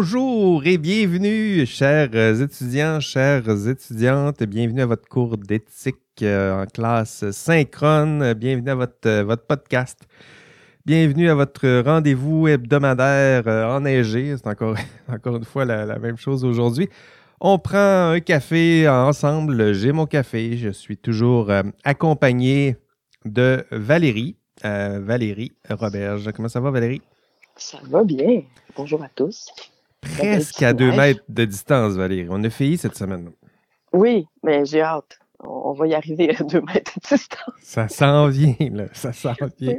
Bonjour et bienvenue, chers étudiants, chères étudiantes. Bienvenue à votre cours d'éthique euh, en classe synchrone. Bienvenue à votre, euh, votre podcast. Bienvenue à votre rendez-vous hebdomadaire euh, enneigé. C'est encore, encore une fois la, même chose aujourd'hui. On prend un café ensemble. J'ai mon café. Je suis toujours accompagné de Valérie. Valérie Roberge. Comment ça va, Valérie? Ça va bien. Bonjour à tous. Presque à deux mètres de distance, Valérie. On a failli cette semaine. Oui, mais j'ai hâte. On va y arriver à deux mètres de distance. Ça s'en vient, là. Ça s'en vient.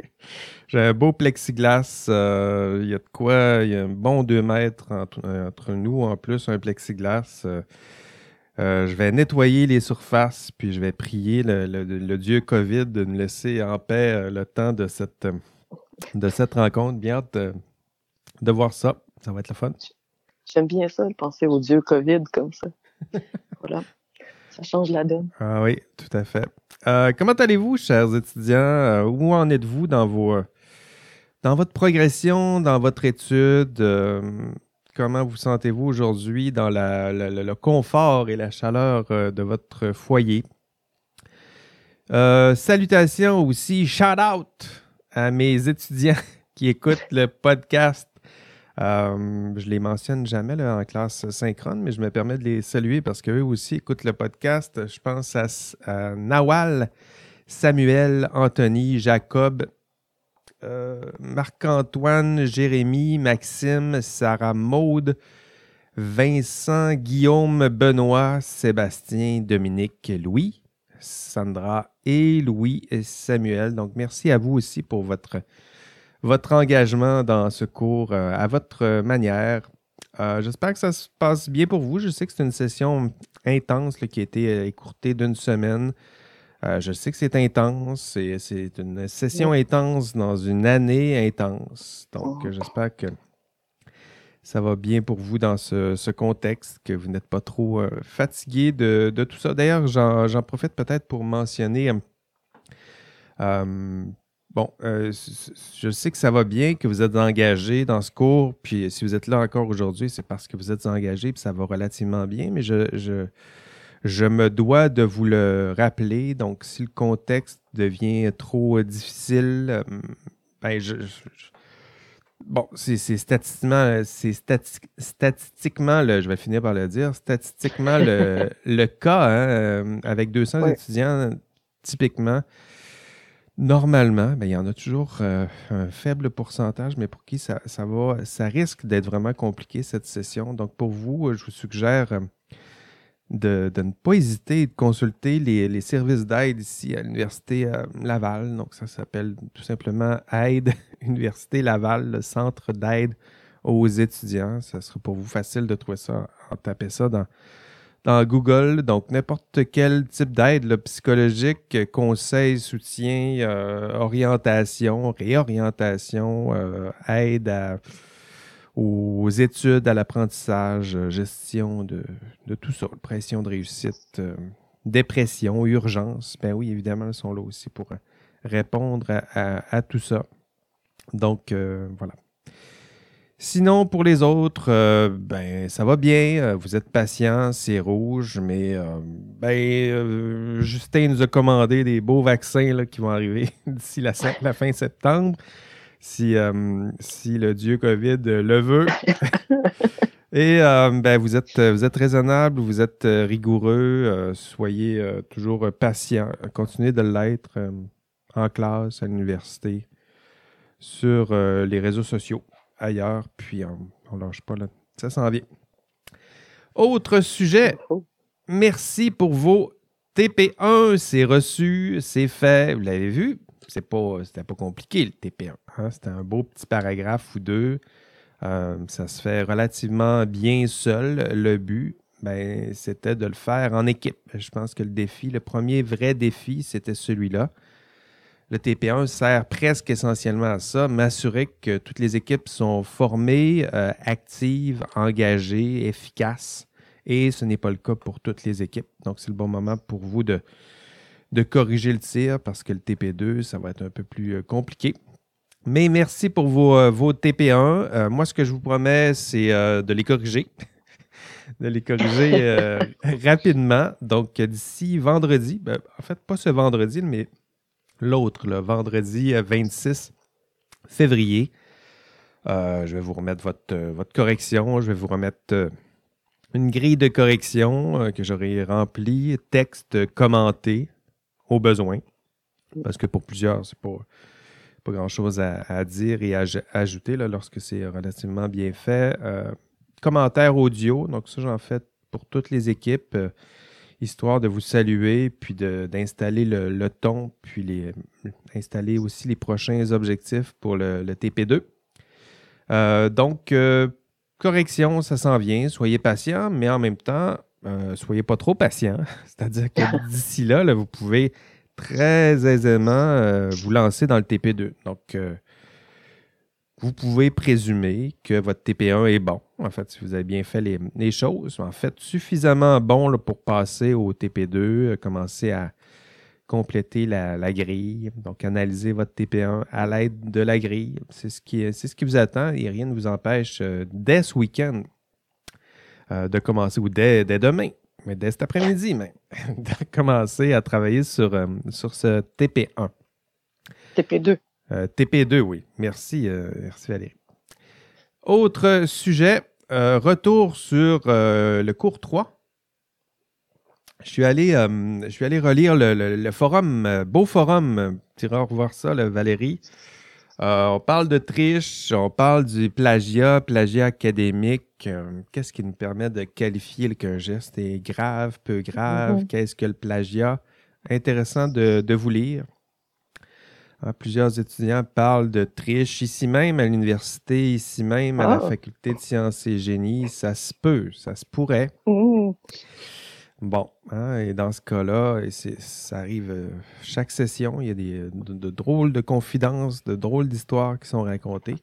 J'ai un beau plexiglas. Euh, il y a de quoi? Il y a un bon deux mètres entre, nous. En plus, un plexiglas. Euh, euh, je vais nettoyer les surfaces, puis je vais prier le, Dieu COVID de nous laisser en paix le temps de cette, de cette rencontre. Bien hâte de voir ça. Ça va être le fun. J'aime bien ça, penser au dieu COVID comme ça. voilà. Ça change la donne. Ah oui, tout à fait. Euh, comment allez-vous, chers étudiants? Euh, où en êtes-vous dans vos dans votre progression, dans votre étude? Euh, comment vous sentez-vous aujourd'hui dans le confort et la chaleur de votre foyer? salutations aussi, shout out à mes étudiants qui écoutent le podcast euh, je les mentionne jamais en classe synchrone, mais je me permets de les saluer parce qu'eux aussi écoutent le podcast. Je pense à, Nawal, Samuel, Anthony, Jacob, euh, Marc-Antoine, Jérémy, Maxime, Sarah Maude, Vincent, Guillaume, Benoît, Sébastien, Dominique, Louis, Sandra et Louis et Samuel. Donc, merci à vous aussi pour votre votre engagement dans ce cours euh, à votre manière. Euh, j'espère que ça se passe bien pour vous. Je sais que c'est une session intense qui a été euh, écourtée d'une semaine. je sais que c'est intense. C'est une session intense dans une année intense. Donc, oh. j'espère que ça va bien pour vous dans ce, contexte, que vous n'êtes pas trop fatigué de, tout ça. D'ailleurs, j'en profite peut-être pour mentionner Bon, euh, je sais que ça va bien, que vous êtes engagé dans ce cours, puis si vous êtes là encore aujourd'hui, c'est parce que vous êtes engagé, puis ça va relativement bien, mais je, je, je, me dois de vous le rappeler. Donc, si le contexte devient trop difficile, euh, ben, je, bon, c'est statistiquement, c'est statistiquement, je vais finir par le dire, statistiquement le, le cas, hein, euh, avec 200 étudiants, typiquement, Normalement, ben, il y en a toujours euh, un faible pourcentage, mais pour qui ça, va, ça risque d'être vraiment compliqué cette session. Donc, pour vous, euh, je vous suggère euh, de, ne pas hésiter de consulter les, services d'aide ici à l'Université Laval. Donc, ça s'appelle tout simplement Aide Université Laval, le centre d'aide aux étudiants. Ça sera pour vous facile de trouver ça en tapant ça dans dans Google. Donc, n'importe quel type d'aide psychologique, conseil, soutien, euh, orientation, réorientation, euh, aide aux études, à l'apprentissage, gestion de, tout ça, pression de réussite, euh, dépression, urgence. Ben oui, évidemment, ils sont là aussi pour répondre à tout ça. Donc, voilà. Sinon, pour les autres, euh, ben ça va bien. Euh, vous êtes patient, c'est rouge, mais euh, ben, Justin nous a commandé des beaux vaccins qui vont arriver d'ici la, fin septembre, si, si le dieu COVID le veut. Et ben, vous êtes vous êtes raisonnable, vous êtes rigoureux, soyez toujours patient, continuez de l'être en classe, à l'université, sur les réseaux sociaux ailleurs, puis on ne lâche pas là. Ça s'en vient. Autre sujet. Merci pour vos TP1. C'est reçu, c'est fait. Vous l'avez vu? C'est pas, c'était pas compliqué le TP1. Hein? C'était un beau petit paragraphe ou deux. Euh, ça se fait relativement bien seul. Le but, ben, c'était de le faire en équipe. Je pense que le défi, le premier vrai défi, c'était celui-là. Le TP1 sert presque essentiellement à ça, m'assurer que toutes les équipes sont formées, euh, actives, engagées, efficaces. Et ce n'est pas le cas pour toutes les équipes. Donc, c'est le bon moment pour vous de, corriger le tir parce que le TP2, ça va être un peu plus euh, compliqué. Mais merci pour vos, vos TP1. moi, ce que je vous promets, c'est de les corriger. de les corriger rapidement. Donc, d'ici vendredi, ben, en fait, pas ce vendredi, mais l'autre, le vendredi 26 février, je vais vous remettre votre, votre correction. Je vais vous remettre une grille de correction euh, que j'aurai remplie, texte commenté au besoin. Parce que pour plusieurs, c'est pas, pas grand-chose à, dire et à, ajouter lorsque c'est relativement bien fait. Euh, commentaire audio, donc ça j'en fais pour toutes les équipes, euh, histoire de vous saluer, puis d'installer le, ton, puis les, installer aussi les prochains objectifs pour le, le TP2. donc, correction, ça s'en vient, soyez patient, mais en même temps, euh, soyez pas trop patient. C'est-à-dire que d'ici là, vous pouvez très aisément euh, vous lancer dans le TP2. Donc, euh, vous pouvez présumer que votre TP1 est bon. En fait, si vous avez bien fait les, choses, en fait, suffisamment bon pour passer au TP2, commencer à compléter la, grille, donc analyser votre TP1 à l'aide de la grille. C'est ce, qui, c'est ce qui vous attend et rien ne vous empêche euh, dès ce week-end euh, de commencer, ou dès, demain, mais dès cet après-midi même, de commencer à travailler sur, euh, sur ce TP1. TP2. TP2, oui. Merci, merci Valérie. Autre sujet, retour sur le cours 3 je suis allé, euh, je suis allé relire le, forum, euh, beau forum. Tu iras revoir ça, Valérie. Euh, on parle de triche, on parle du plagiat, plagiat académique. Qu'est-ce qui nous permet de qualifier qu'un geste est grave, peu grave? Mm-hmm. Qu'est-ce que le plagiat? Intéressant de, vous lire. Hein, plusieurs étudiants parlent de triche ici même à l'université, ici même à la ah! faculté de sciences et génie. Ça se peut, ça se pourrait. Mm. Bon, hein, et dans ce cas-là, ça arrive euh, chaque session, il y a des, de, drôles de confidences, de drôles d'histoires qui sont racontées.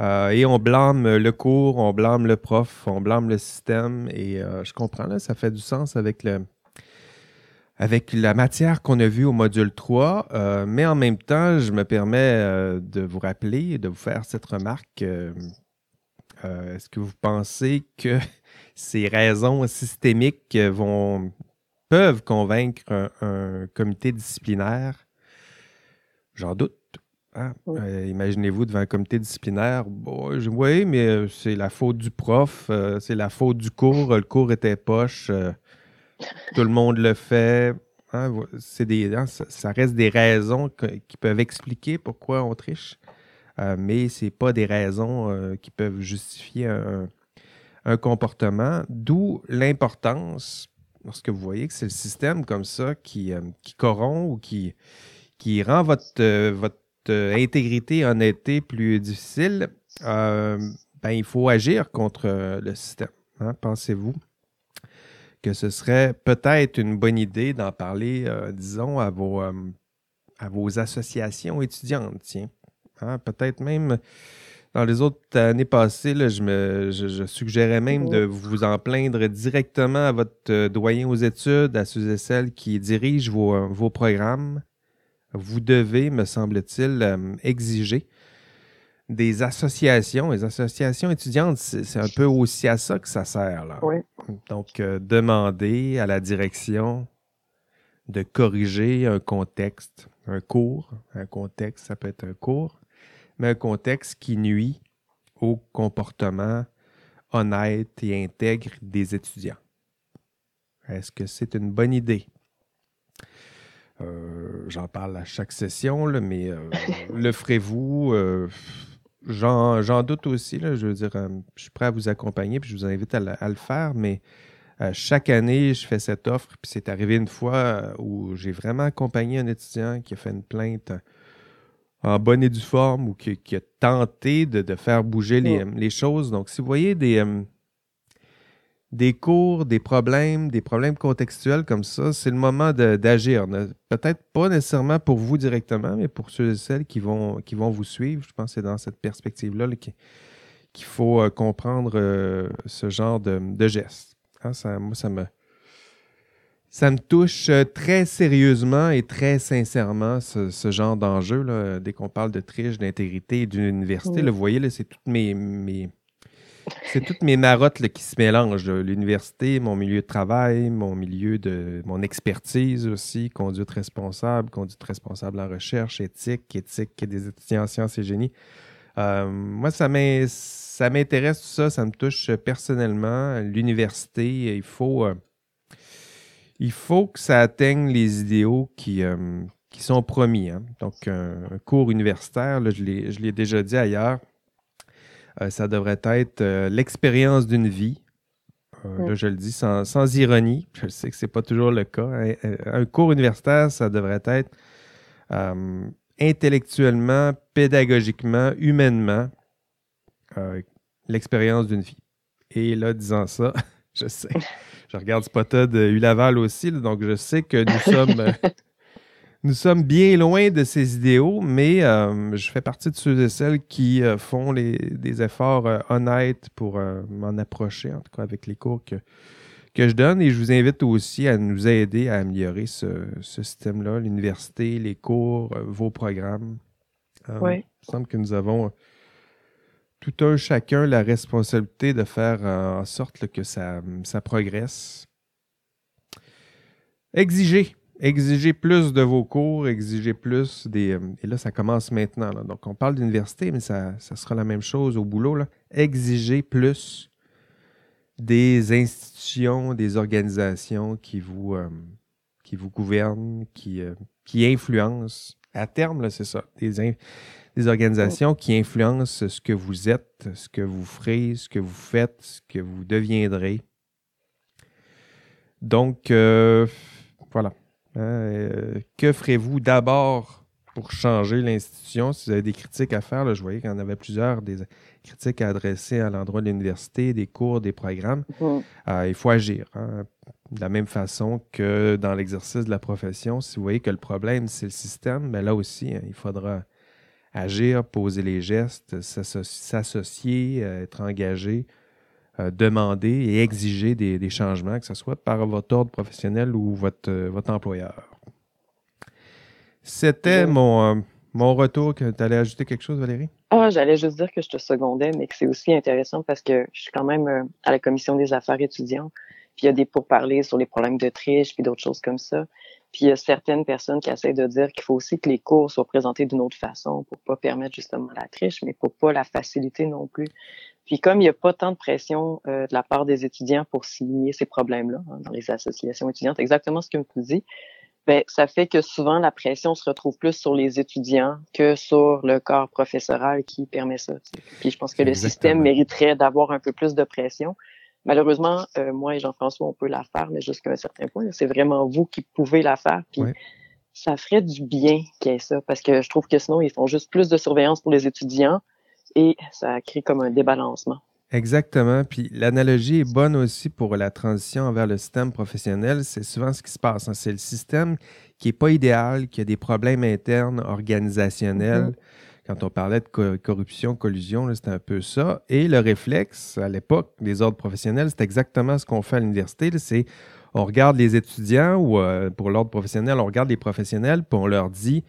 Euh, et on blâme le cours, on blâme le prof, on blâme le système. Et euh, je comprends, là, ça fait du sens avec, le, avec la matière qu'on a vue au module 3. mais en même temps, je me permets de vous rappeler, de vous faire cette remarque. Est-ce que vous pensez que ces raisons systémiques vont, peuvent convaincre un, comité disciplinaire? J'en doute. Hein? Euh, imaginez-vous devant un comité disciplinaire, bon, oui, mais euh, c'est la faute du prof, euh, c'est la faute du cours, le cours était poche, tout le monde le fait. Hein? des, hein, ça, reste des raisons qui peuvent expliquer pourquoi on triche, mais ce n'est pas des raisons qui peuvent justifier un, comportement, d'où l'importance, lorsque vous voyez que c'est le système comme ça qui, euh, corrompt ou qui, qui rend votre, euh, votre euh, intégrité, honnêteté plus difficile, ben, il faut agir contre le système. Hein. Pensez-vous? Que ce serait peut-être une bonne idée d'en parler, disons, à vos, à vos associations étudiantes, tiens. Hein? Peut-être même dans les autres années passées, je, me, je, suggérais même de vous en plaindre directement à votre euh, doyen aux études, à ceux et celles qui dirigent vos, euh, vos programmes. Vous devez, me semble-t-il, euh, exiger des associations. Les associations étudiantes, c'est un peu aussi à ça que ça sert. Là. Donc, demander à la direction de corriger un contexte, un cours. Un contexte, ça peut être un cours mais un contexte qui nuit au comportement honnête et intègre des étudiants. Est-ce que c'est une bonne idée? Euh, j'en parle à chaque session, mais euh, le ferez-vous? Euh, j'en doute aussi. je veux dire, je suis prêt à vous accompagner, puis je vous invite à, le faire, mais chaque année, je fais cette offre, puis c'est arrivé une fois où j'ai vraiment accompagné un étudiant qui a fait une plainte en bonne et due forme ou qui, a tenté de, faire bouger les, choses. Donc, si vous voyez des, euh, des cours, des problèmes, des problèmes contextuels comme ça, c'est le moment d'agir. Peut-être pas nécessairement pour vous directement, mais pour ceux et celles qui vont, qui vont vous suivre. Je pense que c'est dans cette perspective-là qu'il faut euh, comprendre euh, ce genre de, de gestes. Hein, ça, moi, ça me Ça me touche euh, très sérieusement et très sincèrement, ce, genre d'enjeu. Dès qu'on parle de triche, d'intégrité et d'université, vous voyez, c'est toutes mes, mes c'est toutes mes marottes qui se mélangent. L'université, mon milieu de travail, mon milieu de mon expertise aussi, conduite responsable, conduite responsable en recherche, éthique, éthique des étudiants en sciences et génie. Euh, moi, ça m'intéresse tout ça, ça me touche personnellement. L'université, il faut, euh, il faut que ça atteigne les idéaux qui, euh, sont promis. Hein. Donc, un, cours universitaire, je l'ai déjà dit ailleurs, ça devrait être l'expérience d'une vie. Là, je le dis sans, ironie. Je sais que ce n'est pas toujours le cas. Un, cours universitaire, ça devrait être intellectuellement, pédagogiquement, humainement, euh, l'expérience d'une vie. Et là, disant ça, je sais, je regarde Spotted Ulaval aussi, donc je sais que nous sommes, nous sommes bien loin de ces idéaux, mais euh, je fais partie de ceux et celles qui euh, font des efforts honnêtes pour m'en approcher, en tout cas avec les cours que, que je donne et je vous invite aussi à nous aider à améliorer ce, système-là, l'université, les cours, euh, vos programmes. Euh, il me semble que nous avons tout un chacun la responsabilité de faire en sorte que ça, ça progresse. Exigez. Exigez plus de vos cours, exigez plus des. Euh, et là, ça commence maintenant. Donc, on parle d'université, mais ça, sera la même chose au boulot. Exigez plus des institutions, des organisations qui vous, euh, gouvernent, qui, euh, qui influencent. À terme, c'est ça. Des, organisations qui influencent ce que vous êtes, ce que vous ferez, ce que vous faites, ce que vous deviendrez. Donc, voilà. Hein, que ferez-vous d'abord pour changer l'institution? Si vous avez des critiques à faire, là, je voyais qu'il y en avait plusieurs, des, critiques à adresser à l'endroit de l'université, des cours, des programmes, mhm. euh, il faut agir. Hein. De la même façon que dans l'exercice de la profession, si vous voyez que le problème, c'est le système, mais ben là aussi, hein, il faudra agir, poser les gestes, s'associer, euh, être engagé, euh, demander et exiger des, changements, que ce soit par votre ordre professionnel ou votre, votre employeur. C'était mon mon retour, tu allais ajouter quelque chose, Valérie? Ah, j'allais juste dire que je te secondais, mais que c'est aussi intéressant parce que je suis quand même euh, à la commission des affaires étudiantes. Puis il y a des pourparlers sur les problèmes de triche, puis d'autres choses comme ça. Puis il y a certaines personnes qui essaient de dire qu'il faut aussi que les cours soient présentés d'une autre façon pour pas permettre justement la triche, mais pour pas la faciliter non plus. Puis comme il n'y a pas tant de pression euh, de la part des étudiants pour signer ces problèmes-là hein, dans les associations étudiantes, exactement ce que tu dis, ben, ça fait que souvent la pression se retrouve plus sur les étudiants que sur le corps professoral qui permet ça. Puis je pense que le système mériterait d'avoir un peu plus de pression. Malheureusement, euh, moi et Jean-François, on peut la faire, mais jusqu'à un certain point. C'est vraiment vous qui pouvez la faire. Puis ça ferait du bien qu'il y ait ça, parce que je trouve que sinon, ils font juste plus de surveillance pour les étudiants et ça crée comme un débalancement. Exactement. Puis l'analogie est bonne aussi pour la transition vers le système professionnel. C'est souvent ce qui se passe. Hein. C'est le système qui n'est pas idéal, qui a des problèmes internes organisationnels. Mm-hmm. Quand on parlait de corruption, collusion, c'était un peu ça. Et le réflexe, à l'époque, des ordres professionnels, c'est exactement ce qu'on fait à l'université. C'est on regarde les étudiants ou euh, pour l'ordre professionnel, on regarde les professionnels, puis on leur dit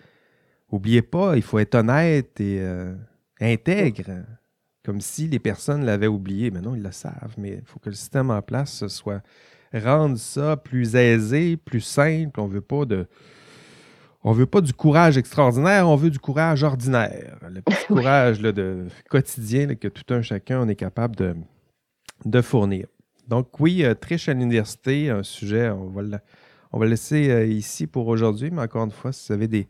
Oubliez pas, il faut être honnête et euh, intègre comme si les personnes l'avaient oublié. Mais non, ils le savent, mais il faut que le système en place soit rendre ça plus aisé, plus simple. On veut pas de on veut pas du courage extraordinaire, on veut du courage ordinaire. Le petit courage de quotidien que tout un chacun on est capable de, de fournir. Donc oui, euh, triche à l'université, un sujet, on va le, on va laisser euh, ici pour aujourd'hui, mais encore une fois, si vous avez des,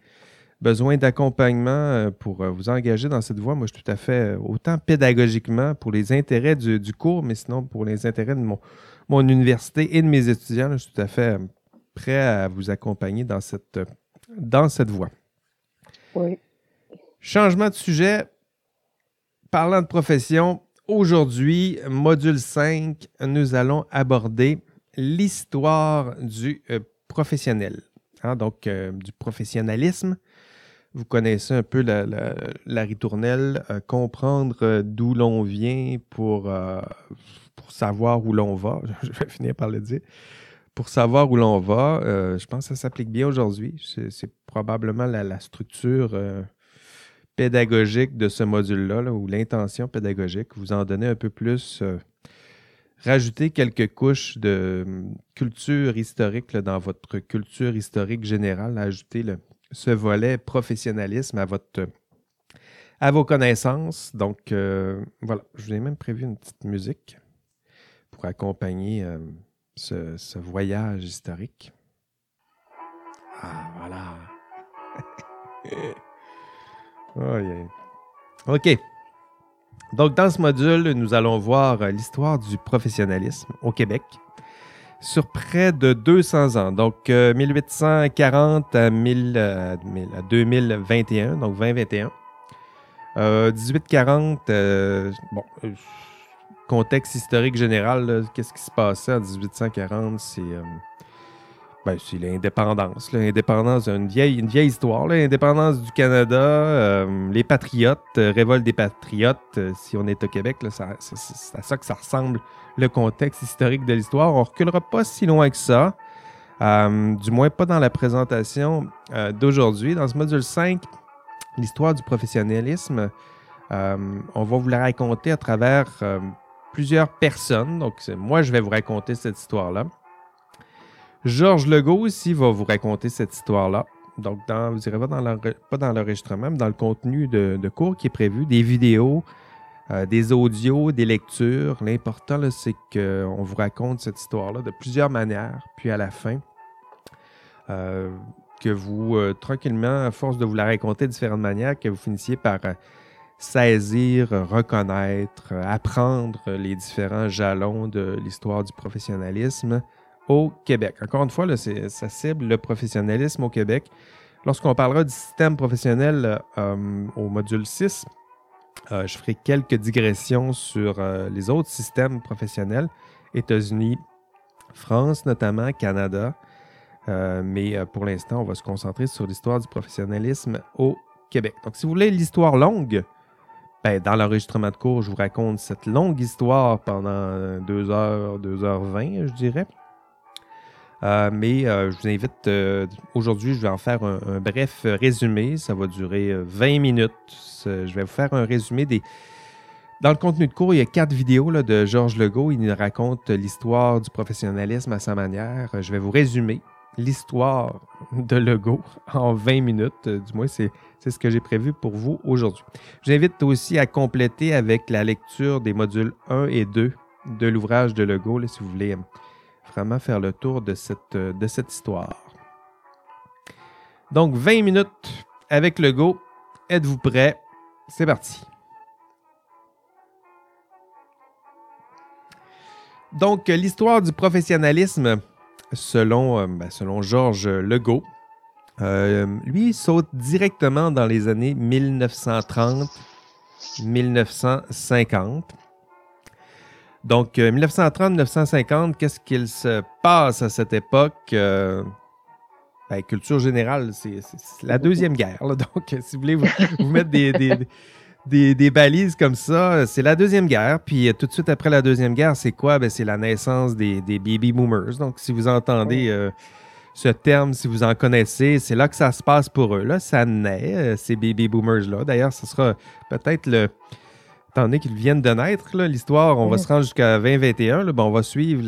besoin d'accompagnement euh, pour euh, vous engager dans cette voie, moi, je suis tout à fait, euh, autant pédagogiquement pour les intérêts du, cours, mais sinon pour les intérêts de mon, mon, université et de mes étudiants, je suis tout à fait prêt à vous accompagner dans cette, dans cette voie. Oui. Changement de sujet. Parlant de profession, aujourd'hui, module 5, nous allons aborder l'histoire du professionnel. Hein, donc, du professionnalisme vous connaissez un peu la, ritournelle, euh, comprendre euh, d'où l'on vient pour, euh, pour savoir où l'on va, je vais finir par le dire, pour savoir où l'on va, je pense que ça s'applique bien aujourd'hui. C'est probablement la, structure pédagogique de ce module-là, ou l'intention pédagogique, vous en donnez un peu plus, rajouter quelques couches de hum, culture historique dans votre culture historique générale, ajouter ce volet professionnalisme à votre à vos connaissances. Donc euh, voilà, je vous ai même prévu une petite musique pour accompagner euh, ce, voyage historique. Ah voilà. OK. Donc, dans ce module, nous allons voir euh, l'histoire du professionnalisme au Québec sur près de 200 ans. Donc, 1840 euh, à, 2021, donc 2021. 1840, euh, bon, contexte historique général, qu'est-ce qui se passait en 1840? C'est ben, c'est l'indépendance. L'indépendance, une vieille, une vieille histoire. L'indépendance du Canada, euh, les patriotes, euh, révolte des patriotes, euh, si on est au Québec, c'est à ça que ça ressemble le contexte historique de l'histoire. On ne reculera pas si loin que ça, du moins pas dans la présentation d'aujourd'hui. Dans ce module 5, l'histoire du professionnalisme, on va vous la raconter à travers plusieurs personnes. Donc, moi, je vais vous raconter cette histoire-là. Georges Legault ici va vous raconter cette histoire-là. Donc, vous direz pas dans l'enregistrement, mais dans le contenu de, cours qui est prévu, des vidéos, euh, des audios, des lectures. L'important, c'est qu'on vous raconte cette histoire-là de plusieurs manières, puis à la fin, euh, que vous, euh, tranquillement, à force de vous la raconter de différentes manières, que vous finissiez par saisir, reconnaître, apprendre les différents jalons de l'histoire du professionnalisme, au Québec. Encore une fois, ça cible le professionnalisme au Québec. Lorsqu'on parlera du système professionnel euh, au module 6, euh, je ferai quelques digressions sur euh, les autres systèmes professionnels, États-Unis, France notamment, Canada. mais pour l'instant, on va se concentrer sur l'histoire du professionnalisme au Québec. Donc, si vous voulez l'histoire longue, ben, dans l'enregistrement de cours, je vous raconte cette longue histoire pendant 2 heures, 2 heures 20, je dirais. Euh, mais euh, je vous invite, euh, aujourd'hui, je vais en faire un, bref résumé. Ça va durer 20 minutes. Je vais vous faire un résumé des... Dans le contenu de cours, il y a quatre vidéos là, de Georges Legault. Il nous raconte l'histoire du professionnalisme à sa manière. Je vais vous résumer l'histoire de Legault en 20 minutes. Du moins, c'est ce que j'ai prévu pour vous aujourd'hui. Je vous invite aussi à compléter avec la lecture des modules 1 et 2 de l'ouvrage de Legault, si vous voulez faire le tour de cette, euh, de cette histoire. Donc, 20 minutes avec le go. Êtes-vous prêts? C'est parti. Donc, l'histoire du professionnalisme, selon, euh, ben, selon Georges Legault, euh, lui, saute directement dans les années 1930-1950. Donc, 1930-1950, euh, qu'est-ce qu'il se passe à cette époque? Euh, ben, culture générale, c'est la Deuxième Guerre. Donc, si vous voulez vous, mettre des, balises comme ça, c'est la Deuxième Guerre. Puis, euh, tout de suite après la Deuxième Guerre, c'est quoi? Ben, c'est la naissance des, baby boomers. Donc, si vous entendez ce terme, si vous en connaissez, c'est là que ça se passe pour eux. Là, ça naît, ces baby boomers-là. D'ailleurs, ce sera peut-être le étant donné qu'ils viennent de naître, l'histoire, on va se rendre jusqu'à 2021. Là, ben, on va suivre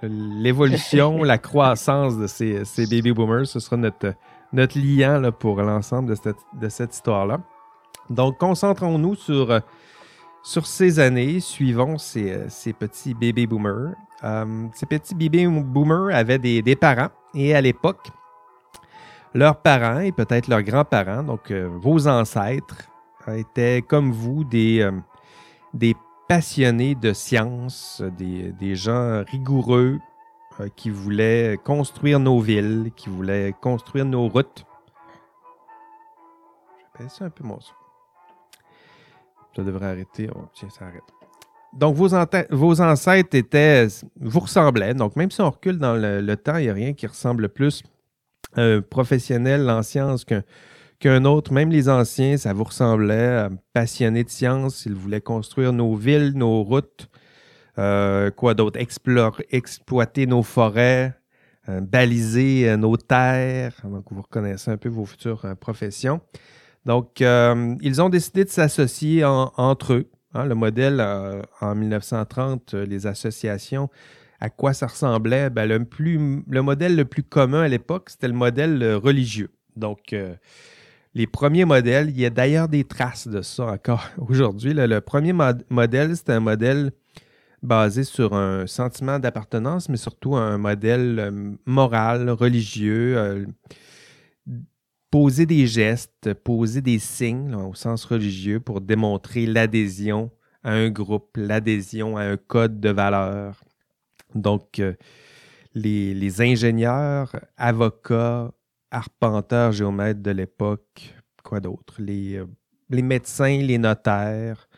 l'évolution, la, croissance de ces, baby boomers. Ce sera notre, notre liant pour l'ensemble de cette, de cette histoire-là. Donc, concentrons-nous sur, sur ces années. Suivons ces, ces petits baby boomers. Euh, ces petits baby boomers avaient des, des parents et à l'époque, leurs parents et peut-être leurs grands-parents, donc euh, vos ancêtres, étaient comme vous des, euh, des passionnés de science, des, gens rigoureux euh, qui voulaient construire nos villes, qui voulaient construire nos routes. Vais ça un peu mon son. Ça devrait arrêter. Tiens, ça arrête. Donc, vos, vos, ancêtres étaient, vous ressemblaient. Donc, même si on recule dans le, temps, il n'y a rien qui ressemble plus à un professionnel en sciences qu'un qu'un autre, même les anciens, ça vous ressemblait, passionnés de science, ils voulaient construire nos villes, nos routes, quoi d'autre? exploiter nos forêts, baliser nos terres. Donc, vous reconnaissez un peu vos futures professions. Donc, ils ont décidé de s'associer entre eux. Hein, le modèle en 1930, les associations à quoi ça ressemblait? Ben, le, le modèle le plus commun à l'époque, c'était le modèle euh, religieux. Donc, euh, les premiers modèles, il y a d'ailleurs des traces de ça encore aujourd'hui. Le premier modèle, c'était un modèle basé sur un sentiment d'appartenance, mais surtout un modèle euh, moral, religieux. poser des gestes, poser des signes au sens religieux pour démontrer l'adhésion à un groupe, l'adhésion à un code de valeurs. Donc, euh, les, ingénieurs, avocats, arpenteurs, géomètres de l'époque, quoi d'autre, les, euh, les, médecins, les notaires,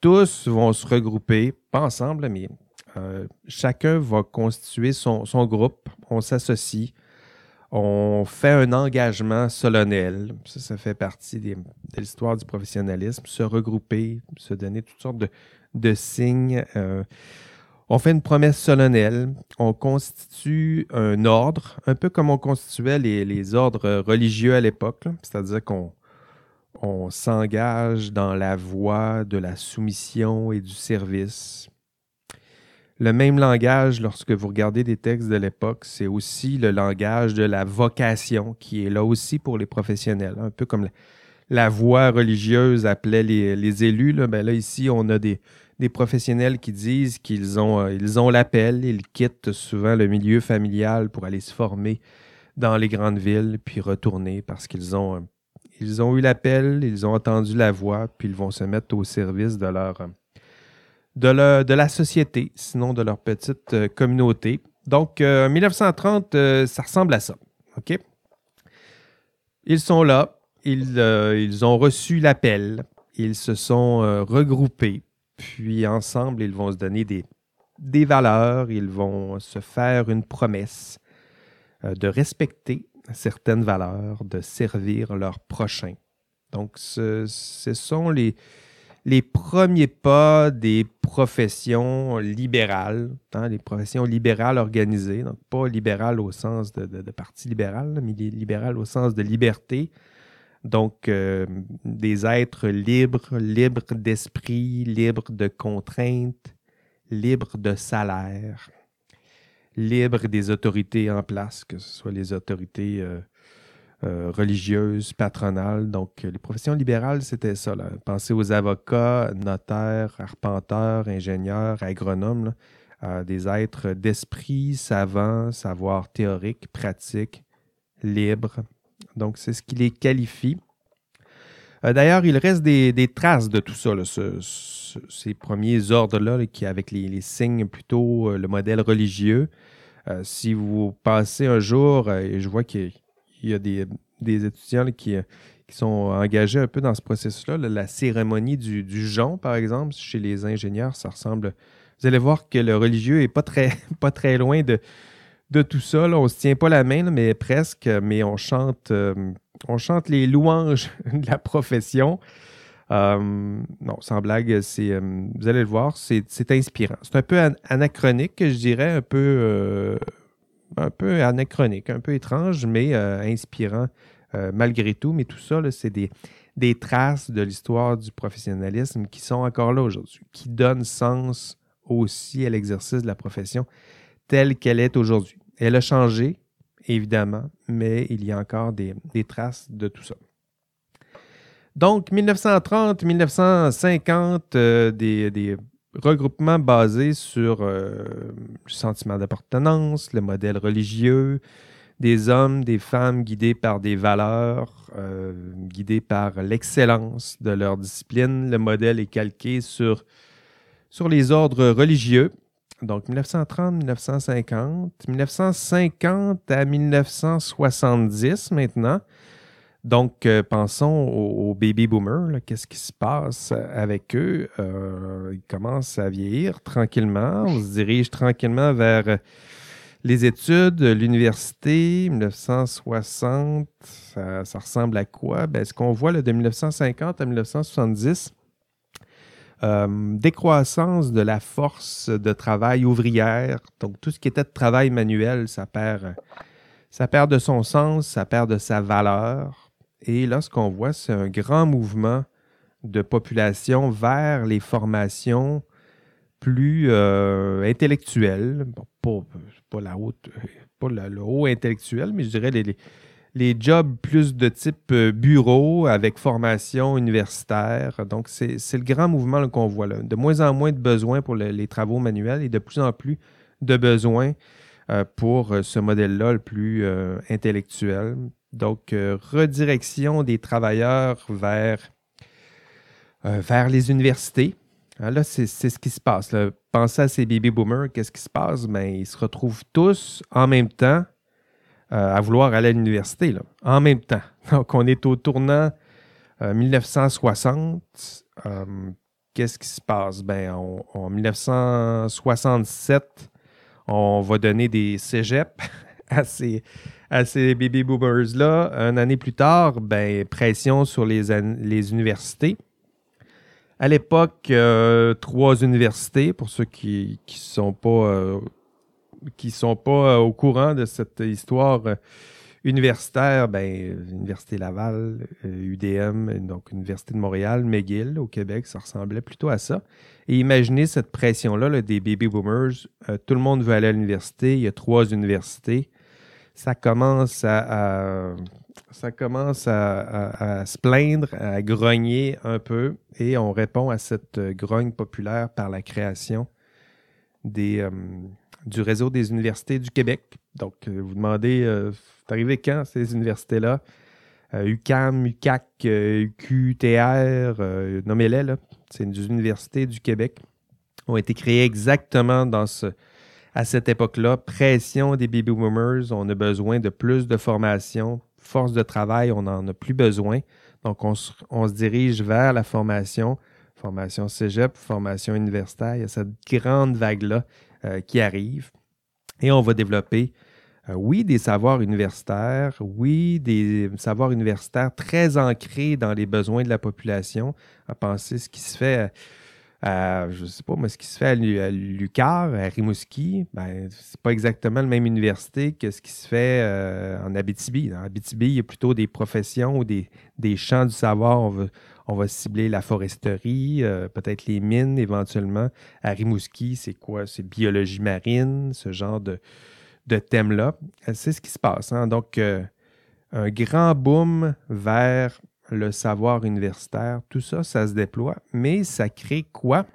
tous vont se regrouper, pas ensemble, mais euh, chacun va constituer son, groupe, on s'associe, on fait un engagement solennel, ça, ça fait partie de l'histoire du professionnalisme, se regrouper, se donner toutes sortes de, signes. On fait une promesse solennelle, on constitue un ordre, un peu comme on constituait les, ordres religieux à l'époque, c'est-à-dire qu'on on, s'engage dans la voie de la soumission et du service. Le même langage, lorsque vous regardez des textes de l'époque, c'est aussi le langage de la vocation qui est là aussi pour les professionnels, un peu comme la, voie religieuse appelait les, élus. Là, ben là, ici, on a des, des professionnels qui disent qu'ils ont, euh, ont l'appel, ils quittent souvent le milieu familial pour aller se former dans les grandes villes, puis retourner parce qu'ils ont, euh, eu l'appel, ils ont entendu la voix, puis ils vont se mettre au service de leur, de, de la société, sinon de leur petite euh, communauté. Donc, en 1930, ça ressemble à ça. OK? Ils sont là, ils, ils ont reçu l'appel, ils se sont regroupés puis ensemble, ils vont se donner des, des valeurs, ils vont se faire une promesse euh, de respecter certaines valeurs, de servir leur prochain. Donc, ce, sont les, les premiers pas des professions libérales, hein, les professions libérales organisées, donc pas libérales au sens de, de, parti libéral, mais libérales au sens de liberté, donc, euh, des êtres libres, libres d'esprit, libres de contraintes, libres de salaire, libres des autorités en place, que ce soit les autorités euh, euh, religieuses, patronales. Donc, les professions libérales, c'était ça. Pensez aux avocats, notaires, arpenteurs, ingénieurs, agronomes, des êtres d'esprit, savants, savoir théorique, pratique, libres, donc, c'est ce qui les qualifie. Euh, d'ailleurs, il reste des, traces de tout ça, ces premiers ordres-là, qui avec les, signes plutôt euh, le modèle religieux. Euh, si vous passez un jour, et je vois qu'il y a des, étudiants qui, sont engagés un peu dans ce processus-là, la cérémonie du, du jonc, par exemple, chez les ingénieurs, ça ressemble. Vous allez voir que le religieux n'est pas très, pas très loin de, de tout ça. On ne se tient pas la main, mais presque, mais on chante, euh, les louanges de la profession. Euh, non, sans blague, c'est, euh, vous allez le voir, c'est, inspirant. C'est un peu anachronique, je dirais, un peu, anachronique, un peu étrange, mais inspirant malgré tout. Mais tout ça, c'est des traces de l'histoire du professionnalisme qui sont encore là aujourd'hui, qui donnent sens aussi à l'exercice de la profession telle qu'elle est aujourd'hui. Elle a changé, évidemment, mais il y a encore des, traces de tout ça. Donc, 1930-1950, euh, des, regroupements basés sur euh, le sentiment d'appartenance, le modèle religieux, des hommes, des femmes guidés par des valeurs, euh, guidés par l'excellence de leur discipline. Le modèle est calqué sur, sur les ordres religieux donc 1930, 1950, 1950 à 1970 maintenant. Donc, euh, pensons aux, baby boomers. Qu'est-ce qui se passe avec eux? Euh, ils commencent à vieillir tranquillement. On se dirige tranquillement vers les études, l'université, 1960. Ça, ressemble à quoi? Ben, ce qu'on voit de 1950 à 1970, décroissance de la force de travail ouvrière. Donc, tout ce qui était de travail manuel, ça perd, ça perd de son sens, ça perd de sa valeur. Et là, ce qu'on voit, c'est un grand mouvement de population vers les formations plus euh, intellectuelles, pas, la haute, pas le haut intellectuel, mais je dirais les, jobs plus de type euh, bureau avec formation universitaire. Donc, c'est le grand mouvement qu'on voit là. De moins en moins de besoins pour les travaux manuels et de plus en plus de besoins euh, pour ce modèle-là le plus intellectuel. Donc, redirection des travailleurs vers euh, vers les universités. Ah, là, c'est ce qui se passe. Pensez à ces baby boomers, qu'est-ce qui se passe? Ben, ils se retrouvent tous en même temps euh, à vouloir aller à l'université, en même temps. Donc, on est au tournant 1960. Euh, qu'est-ce qui se passe? Ben, en 1967, on va donner des cégeps à ces, à ces baby boomers-là. Une année plus tard, ben, pression sur les, les universités. À l'époque, euh, trois universités, pour ceux qui ne sont pas, euh, qui sont pas euh, au courant de cette histoire universitaire, ben, Université Laval, UDM, donc Université de Montréal, McGill au Québec, ça ressemblait plutôt à ça. Et imaginez cette pression-là des baby boomers. tout le monde veut aller à l'université, il y a trois universités. Ça commence à ça commence à, se plaindre, à grogner un peu, et on répond à cette euh, grogne populaire par la création des, euh, du réseau des universités du Québec. Donc, euh, vous demandez, c'est arrivé quand ces universités-là? UCAM, UCAC, UQTR, nommez-les, c'est des universités du Québec, ont été créées exactement à cette époque-là. Pression des baby boomers, on a besoin de plus de formation, force de travail, on n'en a plus besoin. Donc, on se, dirige vers la formation, formation cégep, formation universitaire. Il y a cette grande vague-là euh, qui arrive. Et on va développer, euh, oui, des savoirs universitaires, oui, des savoirs universitaires très ancrés dans les besoins de la population. À penser ce qui se fait je ne sais pas, mais ce qui se fait à, Lucar, à Rimouski, ben, c'est pas exactement la même université que ce qui se fait euh, en Abitibi. Dans Abitibi, il y a plutôt des professions ou des, champs du savoir. On va, on va cibler la foresterie, euh, peut-être les mines éventuellement. À Rimouski, c'est quoi? C'est biologie marine, ce genre de, de thème-là. C'est ce qui se passe. Hein. Donc, euh, un grand boom vers le savoir universitaire, tout ça, ça se déploie, mais ça crée quoi?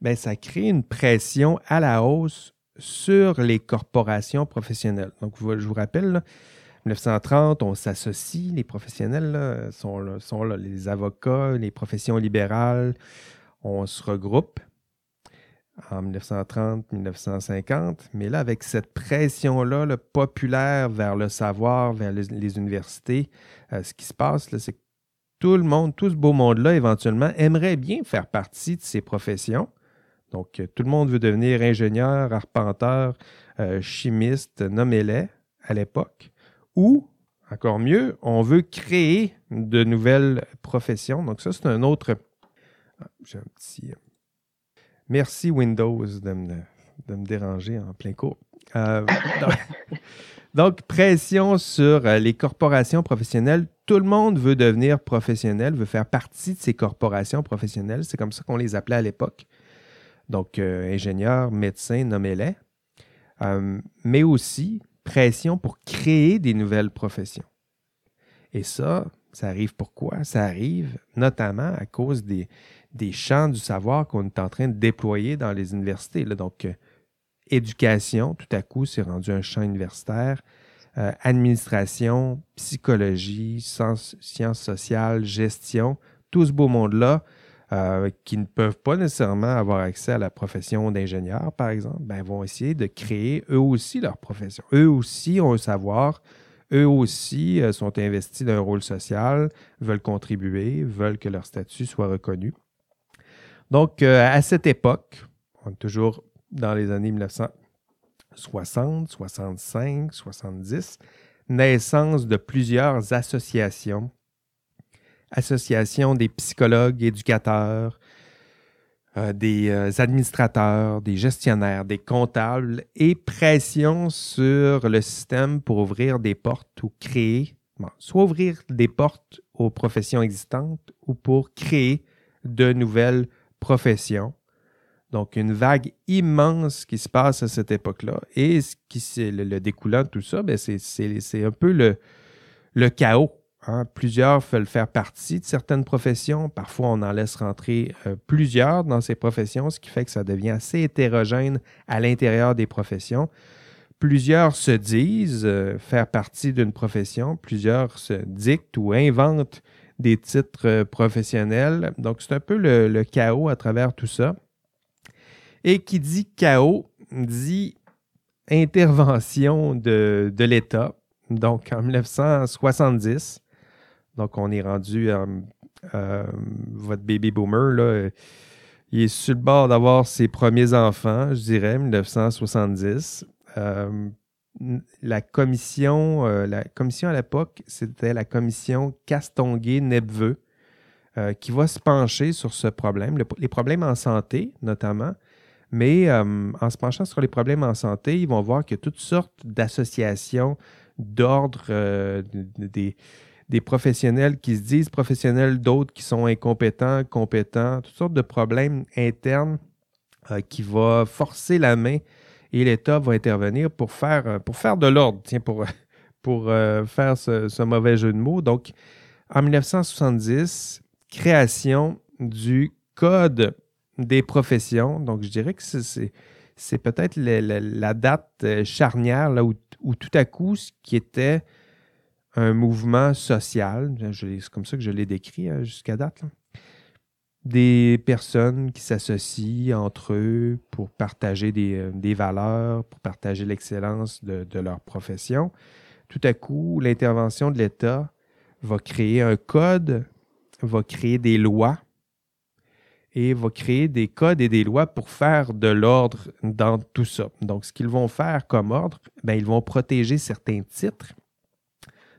Bien, ça crée une pression à la hausse sur les corporations professionnelles. Donc, je vous rappelle, 1930, on s'associe, les professionnels sont, là, les avocats, les professions libérales, on se regroupe en 1930-1950, mais là, avec cette pression-là le populaire vers le savoir, vers les, universités, euh, ce qui se passe, c'est que tout le monde, tout ce beau monde-là, éventuellement, aimerait bien faire partie de ces professions. Donc, euh, tout le monde veut devenir ingénieur, arpenteur, euh, chimiste, nommez-les à l'époque. Ou, encore mieux, on veut créer de nouvelles professions. Donc, ça, c'est un autre. Ah, j'ai un petit. Merci Windows de me, déranger en plein cours. Euh, donc, pression sur euh, les corporations professionnelles. Tout le monde veut devenir professionnel, veut faire partie de ces corporations professionnelles. C'est comme ça qu'on les appelait à l'époque. Donc, euh, ingénieurs, médecins, nommez-les. mais aussi pression pour créer des nouvelles professions. Et ça, ça arrive pourquoi? Ça arrive notamment à cause des, champs du savoir qu'on est en train de déployer dans les universités. Donc, euh, éducation, tout à coup, c'est rendu un champ universitaire. Euh, administration, psychologie, sciences, sociales, gestion, tout ce beau monde-là, euh, qui ne peuvent pas nécessairement avoir accès à la profession d'ingénieur, par exemple, ben, vont essayer de créer eux aussi leur profession. Eux aussi ont un savoir, eux aussi sont investis dans un rôle social, veulent contribuer, veulent que leur statut soit reconnu. Donc, euh, à cette époque, on est toujours dans les années 1960, 65, 70, naissance de plusieurs associations. Associations des psychologues, éducateurs, euh, des euh, administrateurs, des gestionnaires, des comptables et pression sur le système pour ouvrir des portes ou créer, soit ouvrir des portes aux professions existantes ou pour créer de nouvelles professions. Donc, une vague immense qui se passe à cette époque-là. Et qui c'est le, découlant de tout ça, ben, c'est un peu le, le chaos Hein. plusieurs veulent faire partie de certaines professions. Parfois, on en laisse rentrer euh, plusieurs dans ces professions, ce qui fait que ça devient assez hétérogène à l'intérieur des professions. Plusieurs se disent euh, faire partie d'une profession, plusieurs se dictent ou inventent des titres euh, professionnels. Donc, c'est un peu le, chaos à travers tout ça. Et qui dit chaos dit intervention de, de l'État. Donc, en 1970, donc, on est rendu à euh, votre baby boomer, il est sur le bord d'avoir ses premiers enfants, je dirais, 1970. Euh, la commission, euh, la commission à l'époque, c'était la commission Castonguay-Nepveux qui va se pencher sur ce problème, les problèmes en santé notamment. Mais en se penchant sur les problèmes en santé, ils vont voir qu'il y a toutes sortes d'associations d'ordre des, des professionnels qui se disent professionnels, d'autres qui sont incompétents, compétents, toutes sortes de problèmes internes euh, qui vont forcer la main et l'État va intervenir pour faire, euh, pour faire de l'ordre, tiens, pour, pour euh, faire ce, mauvais jeu de mots. Donc, en 1970, création du Code des professions. Donc, je dirais que c'est peut-être la, date charnière là, où, où, tout à coup, ce qui était un mouvement social, c'est comme ça que je l'ai décrit hein, jusqu'à date. Des personnes qui s'associent entre eux pour partager des, euh, valeurs, pour partager l'excellence de, leur profession. Tout à coup, l'intervention de l'État va créer un code, va créer des lois et va créer des codes et des lois pour faire de l'ordre dans tout ça. Donc, ce qu'ils vont faire comme ordre, ben, ils vont protéger certains titres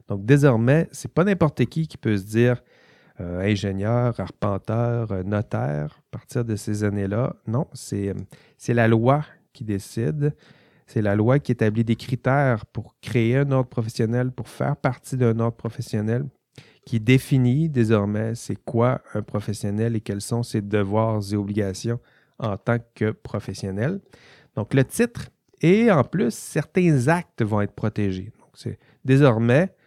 donc désormais, c'est pas n'importe qui qui peut se dire euh, ingénieur, arpenteur, euh, notaire à partir de ces années-là. Non, c'est la loi qui décide. C'est la loi qui établit des critères pour créer un ordre professionnel, pour faire partie d'un ordre professionnel, qui définit désormais c'est quoi un professionnel et quels sont ses devoirs et obligations en tant que professionnel. Donc le titre et en plus certains actes vont être protégés. Donc c'est désormais euh,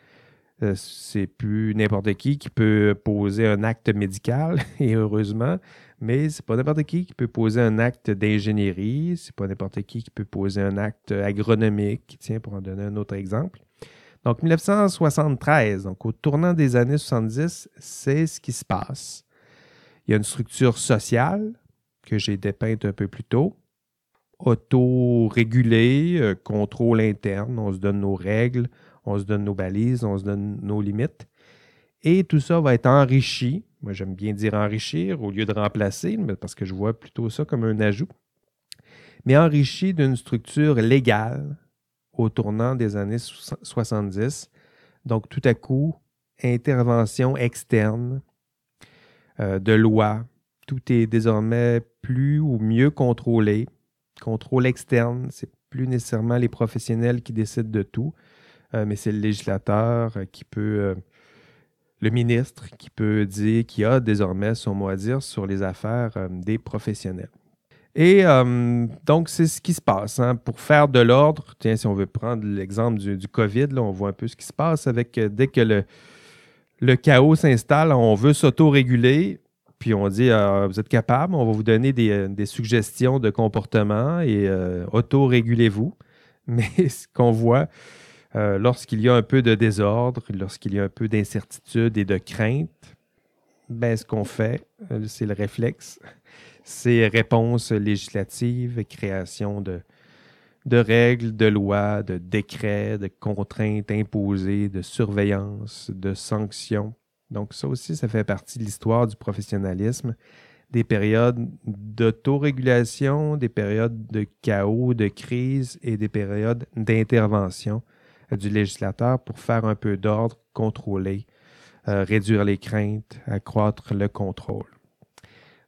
c'est plus n'importe qui qui peut poser un acte médical, et heureusement, mais c'est pas n'importe qui qui peut poser un acte d'ingénierie, c'est pas n'importe qui qui peut poser un acte agronomique, tiens, pour en donner un autre exemple. Donc, 1973, donc au tournant des années 70, c'est ce qui se passe. Il y a une structure sociale que j'ai dépeinte un peu plus tôt, auto-régulée, euh, contrôle interne, on se donne nos règles, on se donne nos balises, on se donne nos limites. Et tout ça va être enrichi. Moi, j'aime bien dire enrichir au lieu de remplacer, parce que je vois plutôt ça comme un ajout. Mais enrichi d'une structure légale au tournant des années 70. Donc, tout à coup, intervention externe euh, de loi. Tout est désormais plus ou mieux contrôlé. Contrôle externe, c'est plus nécessairement les professionnels qui décident de tout, mais c'est le législateur euh, qui peut, euh, le ministre qui peut dire, qui a désormais son mot à dire sur les affaires des professionnels. Et donc, c'est ce qui se passe. Hein. Pour faire de l'ordre, tiens, si on veut prendre l'exemple du, COVID, là, on voit un peu ce qui se passe avec dès que le, le chaos s'installe, on veut s'auto-réguler, puis on dit vous êtes capable, on va vous donner des, des suggestions de comportement et auto-régulez-vous. Mais ce qu'on voit, euh, lorsqu'il y a un peu de désordre, lorsqu'il y a un peu d'incertitude et de crainte, ben, ce qu'on fait, euh, c'est le réflexe, c'est réponse législative, création de, de règles, de lois, de décrets, de contraintes imposées, de surveillance, de sanctions. Donc ça aussi, ça fait partie de l'histoire du professionnalisme, des périodes d'autorégulation, des périodes de chaos, de crise et des périodes d'intervention du législateur pour faire un peu d'ordre, contrôler, euh, réduire les craintes, accroître le contrôle.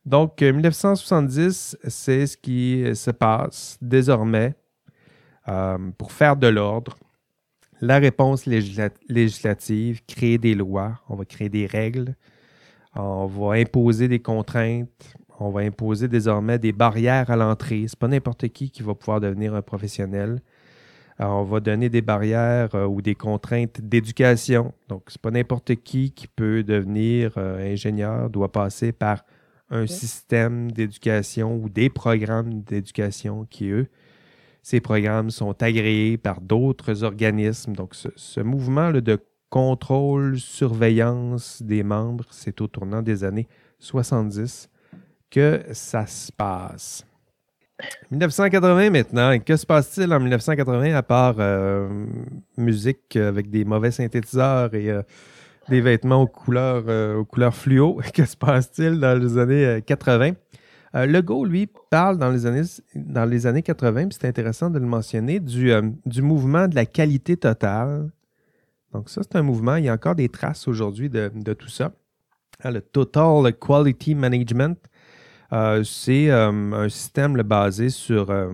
Donc, 1970, c'est ce qui se passe désormais pour faire de l'ordre. La réponse législative, créer des lois, on va créer des règles, on va imposer des contraintes, on va imposer désormais des barrières à l'entrée. Ce n'est pas n'importe qui qui va pouvoir devenir un professionnel. On va donner des barrières euh, ou des contraintes d'éducation. Donc, ce n'est pas n'importe qui qui peut devenir euh, ingénieur, doit passer par un système d'éducation ou des programmes d'éducation qui, eux, ces programmes sont agréés par d'autres organismes. Donc, ce, mouvement de contrôle, surveillance des membres, c'est au tournant des années 70 que ça se passe. 1980 maintenant. Que se passe-t-il en 1980 à part euh, musique avec des mauvais synthétiseurs et euh, des vêtements aux couleurs, euh, aux couleurs fluo? Que se passe-t-il dans les années 80? Legault, lui, parle dans les années, dans les années 80, puis c'est intéressant de le mentionner, du, du mouvement de la qualité totale. Donc ça, c'est un mouvement. Il y a encore des traces aujourd'hui de, de, tout ça. le Total Quality Management. Euh, c'est euh, un système basé sur, euh,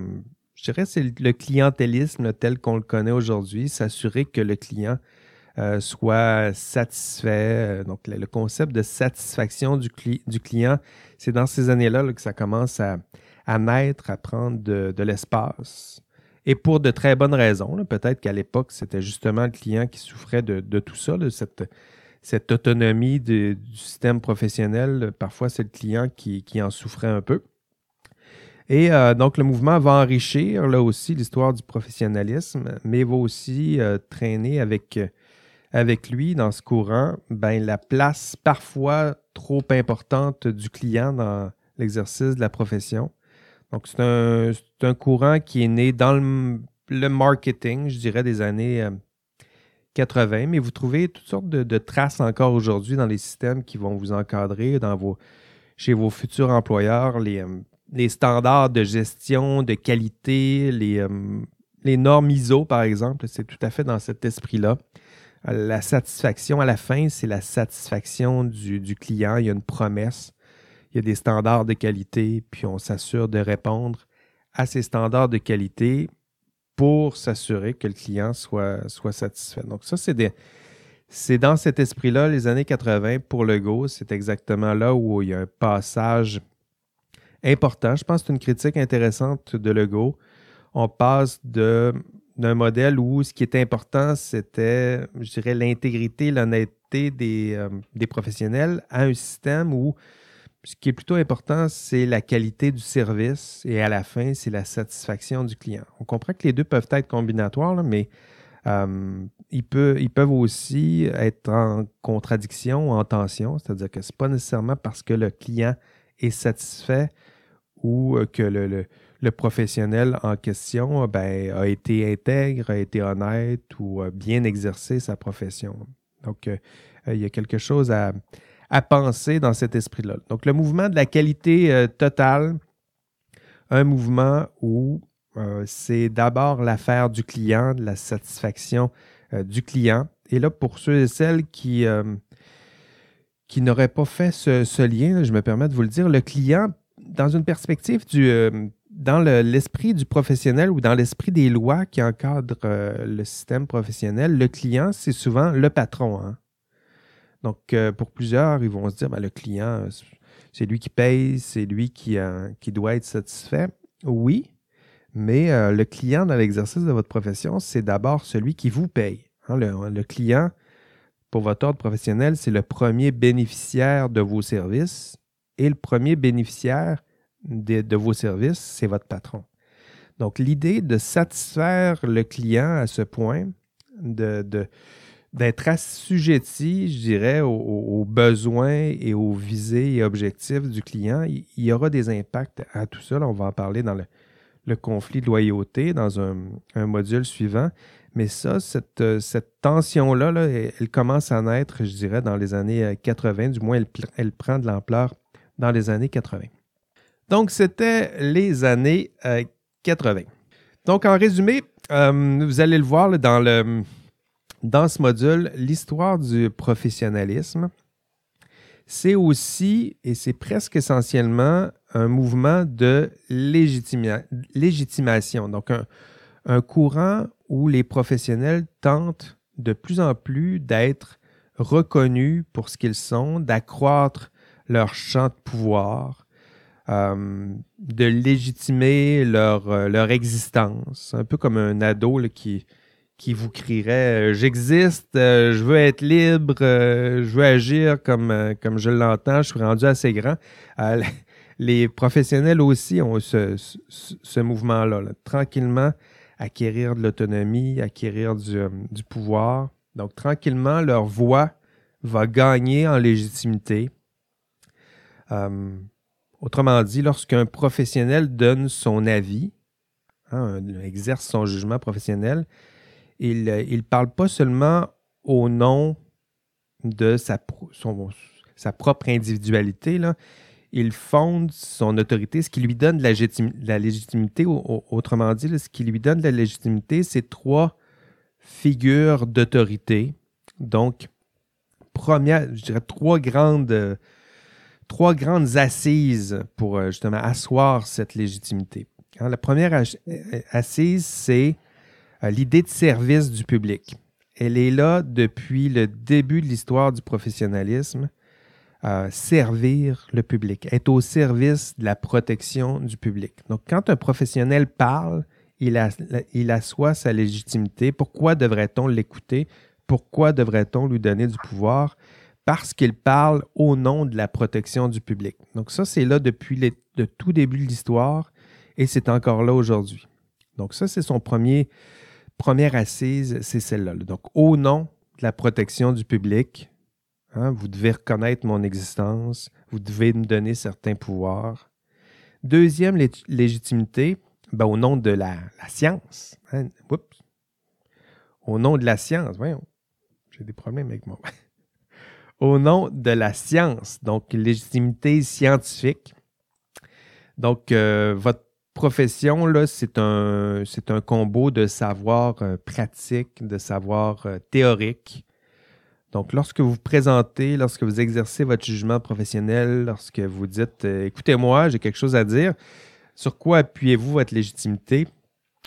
je dirais, c'est le clientélisme tel qu'on le connaît aujourd'hui, s'assurer que le client soit satisfait. Donc, le, concept de satisfaction du, client, c'est dans ces années-là que ça commence à, naître, à prendre de, l'espace. Et pour de très bonnes raisons. Peut-être qu'à l'époque, c'était justement le client qui souffrait de, de tout ça, de cette cette autonomie du système professionnel, parfois c'est le client qui, en souffrait un peu. Et euh, donc le mouvement va enrichir là aussi l'histoire du professionnalisme, mais va aussi euh, traîner avec, lui dans ce courant ben, la place parfois trop importante du client dans l'exercice de la profession. Donc c'est un, courant qui est né dans le, le marketing, je dirais, des années euh, 80, mais vous trouvez toutes sortes de, traces encore aujourd'hui dans les systèmes qui vont vous encadrer chez vos futurs employeurs, les, euh, les standards de gestion, de qualité, les, euh, les normes ISO, par exemple, c'est tout à fait dans cet esprit-là. La satisfaction, à la fin, c'est la satisfaction du, client. Il y a une promesse, il y a des standards de qualité, puis on s'assure de répondre à ces standards de qualité pour s'assurer que le client soit, soit satisfait. Donc ça, c'est C'est dans cet esprit-là, les années 80 pour le Go, c'est exactement là où il y a un passage important. Je pense que c'est une critique intéressante de Lego. On passe de, d'un modèle où ce qui était important, c'était, je dirais, l'intégrité, l'honnêteté des, euh, des, professionnels à un système où ce qui est plutôt important, c'est la qualité du service et à la fin, c'est la satisfaction du client. On comprend que les deux peuvent être combinatoires, mais euh, ils, peuvent, aussi être en contradiction en tension, c'est-à-dire que ce n'est pas nécessairement parce que le client est satisfait ou euh, que le, professionnel en question ben, a été intègre, a été honnête ou a bien exercé sa profession. Donc, euh, il y a quelque chose à, à penser dans cet esprit-là. Donc, le mouvement de la qualité euh, totale, un mouvement où euh, c'est d'abord l'affaire du client, de la satisfaction euh, du client. Et là, pour ceux et celles qui, qui n'auraient pas fait ce, lien, je me permets de vous le dire, le client, dans une perspective du, dans l'esprit du professionnel ou dans l'esprit des lois qui encadrent le système professionnel, le client, c'est souvent le patron. Hein? Donc, euh, pour plusieurs, ils vont se dire, ben, le client, c'est lui qui paye, c'est lui qui, euh, doit être satisfait. Oui, mais euh, le client dans l'exercice de votre profession, c'est d'abord celui qui vous paye. Hein. le, client, pour votre ordre professionnel, c'est le premier bénéficiaire de vos services et le premier bénéficiaire de, vos services, c'est votre patron. Donc, l'idée de satisfaire le client à ce point, de d'être assujetti, je dirais, aux, besoins et aux visées et objectifs du client, il, y aura des impacts à tout ça. on va en parler dans le, conflit de loyauté dans un, module suivant. Mais ça, cette, tension-là, elle, commence à naître, je dirais, dans les années 80. Euh, du moins, elle, prend de l'ampleur dans les années 80. Donc, c'était les années 80. Euh, Donc, en résumé, euh, vous allez le voir dans le dans ce module, l'histoire du professionnalisme, c'est aussi, et c'est presque essentiellement, un mouvement de légitimation. Donc, un, courant où les professionnels tentent de plus en plus d'être reconnus pour ce qu'ils sont, d'accroître leur champ de pouvoir, euh, de légitimer euh, leur existence. Un peu comme un ado qui, qui vous crierait euh, J'existe, euh, je veux être libre, euh, je veux agir comme, comme je l'entends, je suis rendu assez grand. les professionnels aussi ont ce, ce, mouvement-là, tranquillement acquérir de l'autonomie, acquérir du, du, pouvoir. Donc, tranquillement, leur voix va gagner en légitimité. autrement dit, lorsqu'un professionnel donne son avis, hein, exerce son jugement professionnel, il ne parle pas seulement au nom de sa, propre individualité, il fonde son autorité, ce qui lui donne la, légitimité, autrement dit, ce qui lui donne la légitimité, c'est trois figures d'autorité. Donc, première, je dirais trois grandes, trois grandes assises pour euh, justement asseoir cette légitimité. Hein, la première assise, c'est l'idée de service du public. Elle est là depuis le début de l'histoire du professionnalisme. servir le public, être au service de la protection du public. Donc, quand un professionnel parle, il, a, il assoit sa légitimité. Pourquoi devrait-on l'écouter? Pourquoi devrait-on lui donner du pouvoir? Parce qu'il parle au nom de la protection du public. Donc ça, c'est là depuis le tout début de l'histoire et c'est encore là aujourd'hui. Donc ça, c'est son premier, première assise, c'est celle-là. Donc, au nom de la protection du public, hein, vous devez reconnaître mon existence, vous devez me donner certains pouvoirs. Deuxième légitimité, ben, au nom de la, science. Hein, au nom de la science, voyons, j'ai des problèmes avec moi. au nom de la science, donc légitimité scientifique. Donc, euh, votre profession, c'est un, un combo de savoir euh, pratique, de savoir euh, théorique. Donc, lorsque vous vous présentez, lorsque vous exercez votre jugement professionnel, lorsque vous dites euh, Écoutez-moi, j'ai quelque chose à dire, sur quoi appuyez-vous votre légitimité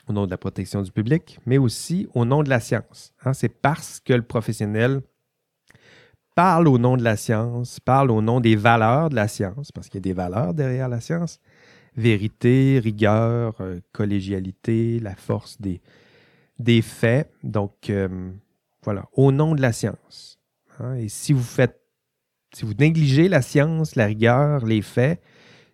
au nom de la protection du public, mais aussi au nom de la science. Hein? C'est parce que le professionnel parle au nom de la science, parle au nom des valeurs de la science, parce qu'il y a des valeurs derrière la science, vérité, rigueur, euh, collégialité, la force des, des faits. Donc, euh, voilà, au nom de la science. Hein. Et si vous faites, si vous négligez la science, la rigueur, les faits,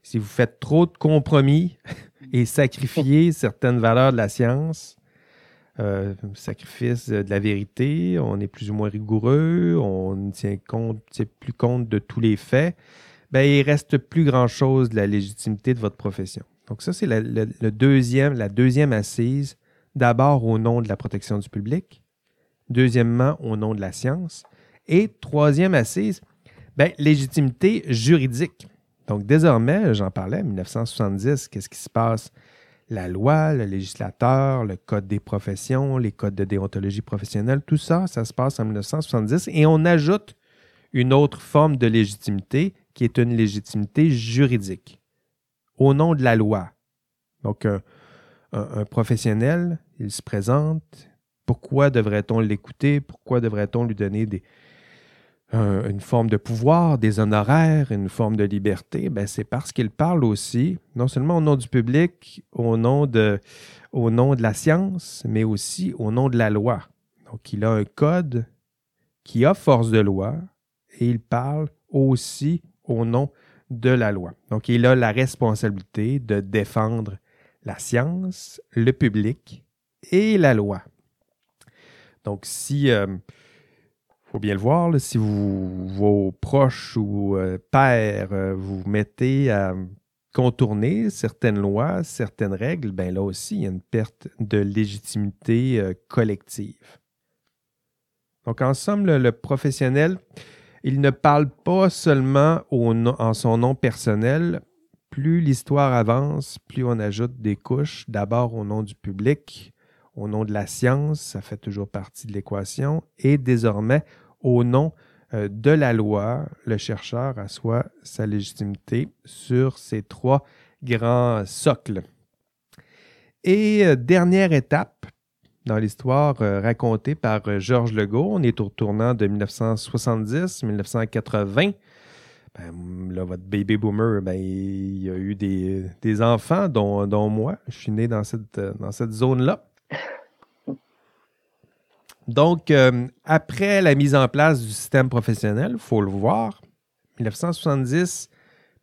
si vous faites trop de compromis et sacrifiez certaines valeurs de la science, euh, sacrifice de la vérité, on est plus ou moins rigoureux, on ne tient compte, plus compte de tous les faits, ben, il reste plus grand-chose de la légitimité de votre profession. Donc ça, c'est la, le, deuxième, la deuxième assise, d'abord au nom de la protection du public, deuxièmement au nom de la science, et troisième assise, ben, légitimité juridique. Donc désormais, j'en parlais, en 1970, qu'est-ce qui se passe? La loi, le législateur, le code des professions, les codes de déontologie professionnelle, tout ça, ça se passe en 1970 et on ajoute une autre forme de légitimité qui est une légitimité juridique au nom de la loi. Donc, un, professionnel, il se présente. Pourquoi devrait-on l'écouter? Pourquoi devrait-on lui donner des, une forme de pouvoir, des honoraires, une forme de liberté? Ben, c'est parce qu'il parle aussi, non seulement au nom du public, au nom de, au nom de la science, mais aussi au nom de la loi. Donc, il a un code qui a force de loi et il parle aussi au nom de la loi. Donc, il a la responsabilité de défendre la science, le public et la loi. Donc, si, il euh, faut bien le voir, si vous, vos proches ou euh, pères euh, vous mettez à contourner certaines lois, certaines règles, ben là aussi, il y a une perte de légitimité collective. Donc, en somme, le professionnel, il ne parle pas seulement en son nom personnel. Plus l'histoire avance, plus on ajoute des couches, d'abord au nom du public, au nom de la science, ça fait toujours partie de l'équation, et désormais au nom euh, de la loi, le chercheur assoit sa légitimité sur ces trois grands socles. Et euh, dernière étape dans l'histoire euh, racontée par Georges Legault, on est au tournant de 1970-1980. Ben, là, votre baby boomer, ben, il y a eu des, enfants, dont, dont, moi. Je suis né dans cette, dans cette zone-là. Donc, euh, après la mise en place du système professionnel, il faut le voir, 1970,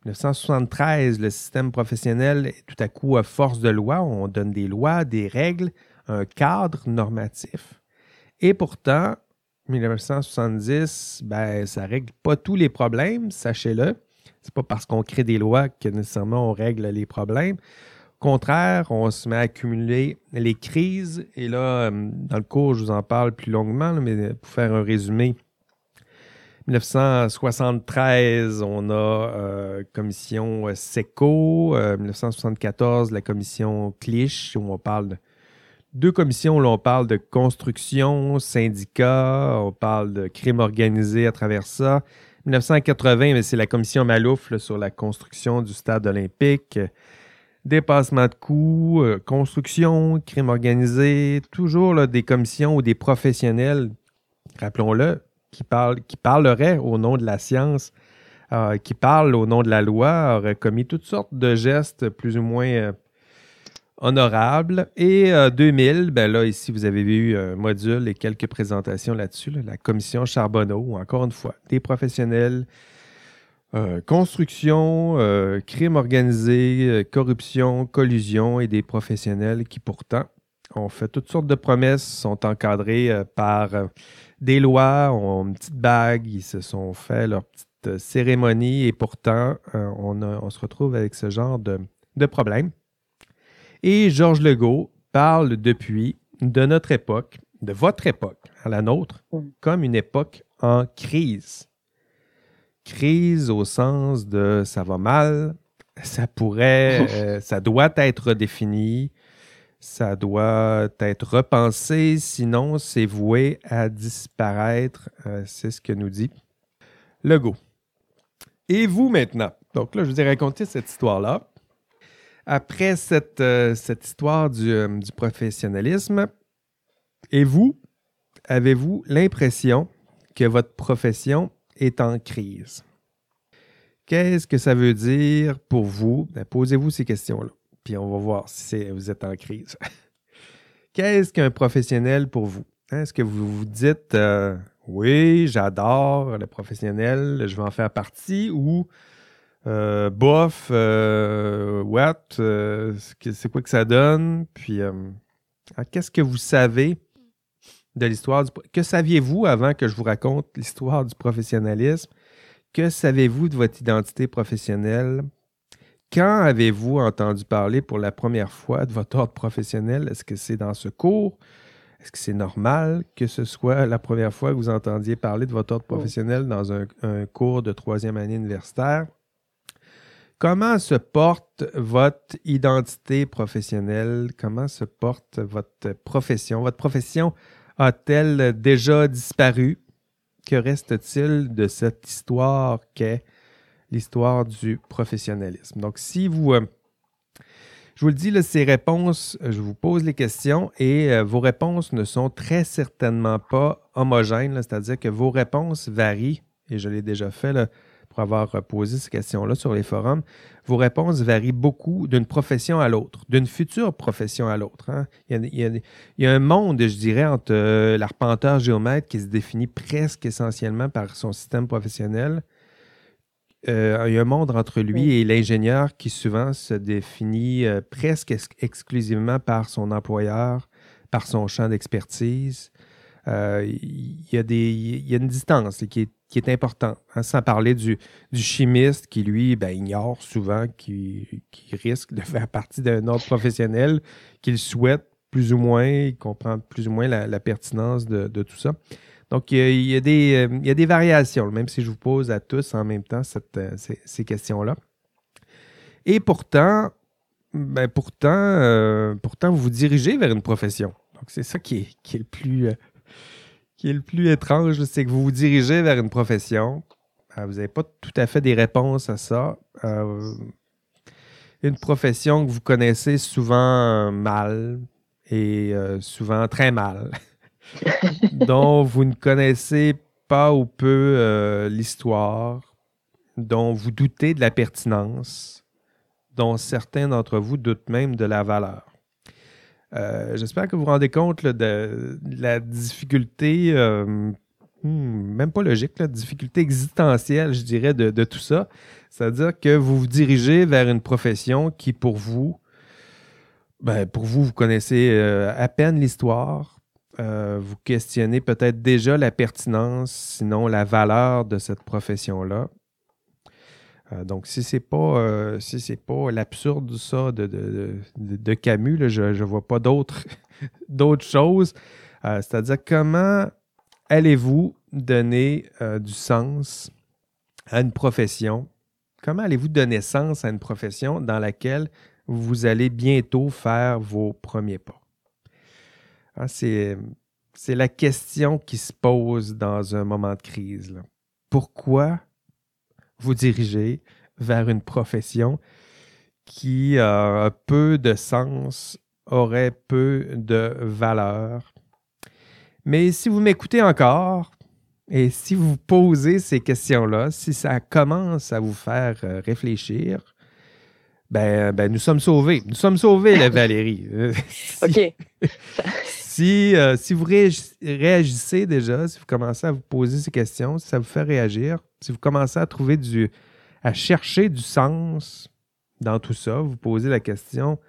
1973, le système professionnel tout à coup à force de loi. On donne des lois, des règles, un cadre normatif. Et pourtant, 1970, ben, ça ne règle pas tous les problèmes, sachez-le. C'est pas parce qu'on crée des lois que nécessairement on règle les problèmes contraire, on se met à accumuler les crises. Et là, euh, dans le cours, je vous en parle plus longuement, mais pour faire un résumé, 1973, on a euh, commission SECO. 1974, euh, la commission Clich, où on parle de deux commissions où l'on parle de construction, syndicat, on parle de crime organisé à travers ça. 1980, c'est la commission Malouf sur la construction du stade olympique dépassement de coûts, euh, construction, crime organisé, toujours des commissions ou des professionnels, rappelons-le, qui, parlent, qui parleraient au nom de la science, euh, qui parlent au nom de la loi, auraient commis toutes sortes de gestes plus ou moins euh, honorables. Et 2000, ben là, ici, vous avez vu un module et quelques présentations là-dessus, la commission Charbonneau, encore une fois, des professionnels euh, construction, euh, crime organisé, euh, corruption, collusion et des professionnels qui pourtant ont fait toutes sortes de promesses, sont encadrés par des lois, ont une petite bague, ils se sont fait leur petite cérémonie et pourtant on, se retrouve avec ce genre de, de problème. Et Georges Legault parle depuis de notre époque, de votre époque, à la nôtre, mm. comme une époque en crise crise au sens de ça va mal, ça pourrait, euh, ça doit être défini, ça doit être repensé, sinon c'est voué à disparaître. Euh, c'est ce que nous dit le go. Et vous maintenant? Donc là, je vous ai raconté cette histoire-là. Après cette, euh, cette histoire du, du professionnalisme, et vous, avez-vous l'impression que votre profession est en crise? Qu'est-ce que ça veut dire pour vous? Ben, posez-vous ces questions-là, puis on va voir si vous êtes en crise. Qu'est-ce qu'un professionnel pour vous? Hein, est-ce que vous vous dites euh, oui, j'adore le professionnel, je vais en faire partie ou euh, bof, euh, what, c'est quoi que ça donne? Puis qu'est-ce que vous savez de l'histoire du Que saviez-vous avant que je vous raconte l'histoire du professionnalisme? Que savez-vous de votre identité professionnelle? Quand avez-vous entendu parler pour la première fois de votre ordre professionnel? Est-ce que c'est dans ce cours? Est-ce que c'est normal que ce soit la première fois que vous entendiez parler de votre ordre oh. professionnel dans un, un cours de troisième année universitaire? Comment se porte votre identité professionnelle? Comment se porte votre profession? Votre profession a-t-elle déjà disparu? Que reste-t-il de cette histoire qu'est l'histoire du professionnalisme? Donc, si vous... Euh, je vous le dis, ces réponses, je vous pose les questions et euh, vos réponses ne sont très certainement pas homogènes, c'est-à-dire que vos réponses varient, et je l'ai déjà fait là, pour avoir posé ces questions-là sur les forums, vos réponses varient beaucoup d'une profession à l'autre, d'une future profession à l'autre. Hein. Il, y a un monde, je dirais, entre euh, l'arpenteur géomètre qui se définit presque essentiellement par son système professionnel. Euh, il y a un monde entre lui et l'ingénieur qui souvent se définit euh, presque exclusivement par son employeur, par son champ d'expertise. il, y a des, il y a une distance qui est qui est important, hein, sans parler du, chimiste qui, lui, ben, ignore souvent qu'il risque de faire partie d'un ordre professionnel, qu'il souhaite plus ou moins, il comprend plus ou moins la, pertinence de, tout ça. Donc, il y, a, des, il y, a, des, variations, même si je vous pose à tous en même temps euh, ces, questions-là. Et pourtant, ben pourtant, euh, pourtant, vous vous dirigez vers une profession. Donc, c'est ça qui est, qui est le plus, euh, qui est le plus étrange, c'est que vous vous dirigez vers une profession. vous n'avez pas tout à fait des réponses à ça. une profession que vous connaissez souvent mal et souvent très mal, dont vous ne connaissez pas ou peu l'histoire, dont vous doutez de la pertinence, dont certains d'entre vous doutent même de la valeur. Euh, j'espère que vous vous rendez compte de, la difficulté, euh, hmm, même pas logique, la difficulté existentielle, je dirais, de, tout ça. C'est-à-dire que vous vous dirigez vers une profession qui, pour vous, ben, pour vous, vous connaissez euh, à peine l'histoire. vous questionnez peut-être déjà la pertinence, sinon la valeur de cette profession-là. Euh, donc, si c'est pas euh, si pas l'absurde ça de, de, Camus, je ne vois pas d'autres choses. Euh, c'est-à-dire comment allez-vous donner du sens à une profession? Comment allez-vous donner sens à une profession dans laquelle vous allez bientôt faire vos premiers pas? Hein, c'est la question qui se pose dans un moment de crise. Pourquoi vous dirigez vers une profession qui a peu de sens, aurait peu de valeur. Mais si vous m'écoutez encore et si vous posez ces questions-là, si ça commence à vous faire euh, réfléchir, ben, ben nous sommes sauvés. Nous sommes sauvés, la Valérie. OK. si, euh, si vous réagissez déjà, si vous commencez à vous poser ces questions, si ça vous fait réagir, si vous commencez à trouver du, à chercher du sens dans tout ça, vous posez la question,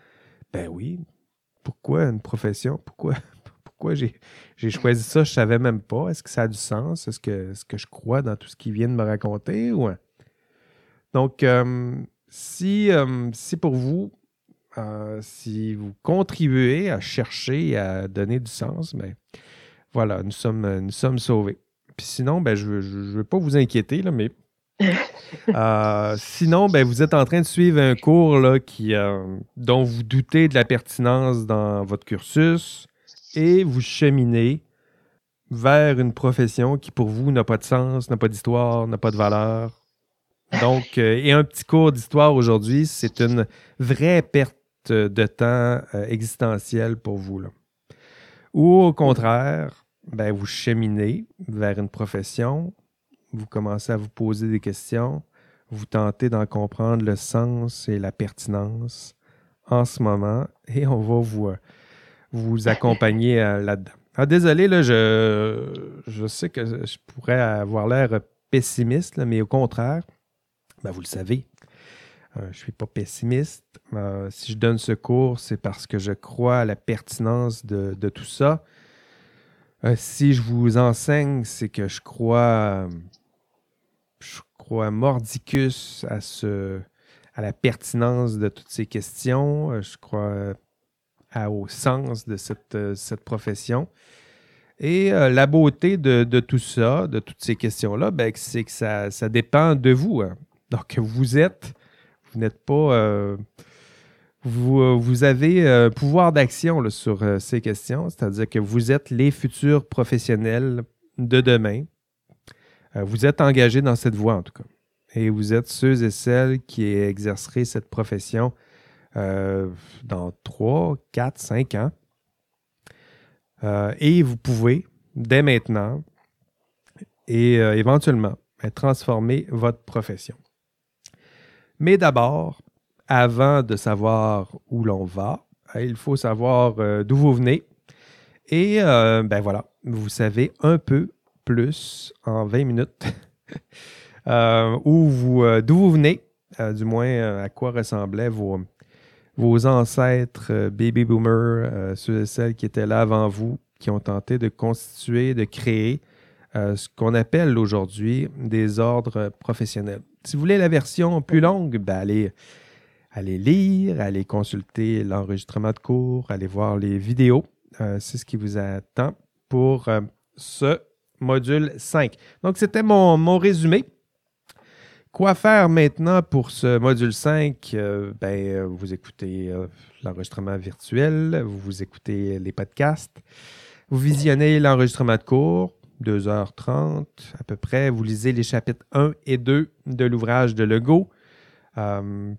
ben oui, pourquoi une profession? Pourquoi, pourquoi j'ai, choisi ça? Je ne savais même pas. Est-ce que ça a du sens? Est-ce que, que je crois dans tout ce qu'il vient de me raconter? Donc, euh, si, euh, si pour vous, euh, si vous contribuez à chercher et à donner du sens, ben voilà, nous sommes, nous sommes sauvés. Puis sinon, ben, je ne veux pas vous inquiéter, là, mais euh, sinon, ben, vous êtes en train de suivre un cours là, qui, euh, dont vous doutez de la pertinence dans votre cursus et vous cheminez vers une profession qui pour vous n'a pas de sens, n'a pas d'histoire, n'a pas de valeur. Donc, euh, et un petit cours d'histoire aujourd'hui, c'est une vraie perte de temps existentiel pour vous. Là. Ou au contraire, ben, vous cheminez vers une profession, vous commencez à vous poser des questions, vous tentez d'en comprendre le sens et la pertinence en ce moment et on va vous, euh, vous accompagner euh, là-dedans. Ah, désolé, là, je, je sais que je pourrais avoir l'air pessimiste, mais au contraire, ben, vous le savez, euh, je ne suis pas pessimiste. si je donne ce cours, c'est parce que je crois à la pertinence de, tout ça. Euh, si je vous enseigne, c'est que je crois, je crois mordicus à, ce, à la pertinence de toutes ces questions. Euh, je crois au sens de cette, euh, cette profession. Et la beauté de, tout ça, de toutes ces questions-là, ben, c'est que ça, ça, dépend de vous. Hein. Donc, vous êtes, vous n'êtes pas euh, vous, avez euh, pouvoir d'action sur euh, ces questions, c'est-à-dire que vous êtes les futurs professionnels de demain. vous êtes engagés dans cette voie, en tout cas. Et vous êtes ceux et celles qui exercerez cette profession dans 3, 4, 5 ans. et vous pouvez, dès maintenant, et éventuellement, transformer votre profession. Mais d'abord, avant de savoir où l'on va, hein, il faut savoir euh, d'où vous venez. Et euh, ben voilà, vous savez un peu plus en 20 minutes euh, vous, d'où vous venez, du moins à quoi ressemblaient vos, vos ancêtres baby boomers, ceux et celles qui étaient là avant vous, qui ont tenté de constituer, de créer ce qu'on appelle aujourd'hui des ordres professionnels. Si vous voulez la version plus longue, ben allez lire, allez consulter l'enregistrement de cours, allez voir les vidéos. Euh, c'est ce qui vous attend pour euh, ce module 5. Donc, c'était mon, résumé. Quoi faire maintenant pour ce module 5? Euh, ben, vous écoutez l'enregistrement virtuel, vous écoutez les podcasts, vous visionnez l'enregistrement de cours, 2h30 à peu près. Vous lisez les chapitres 1 et 2 de l'ouvrage de Legault. Euh,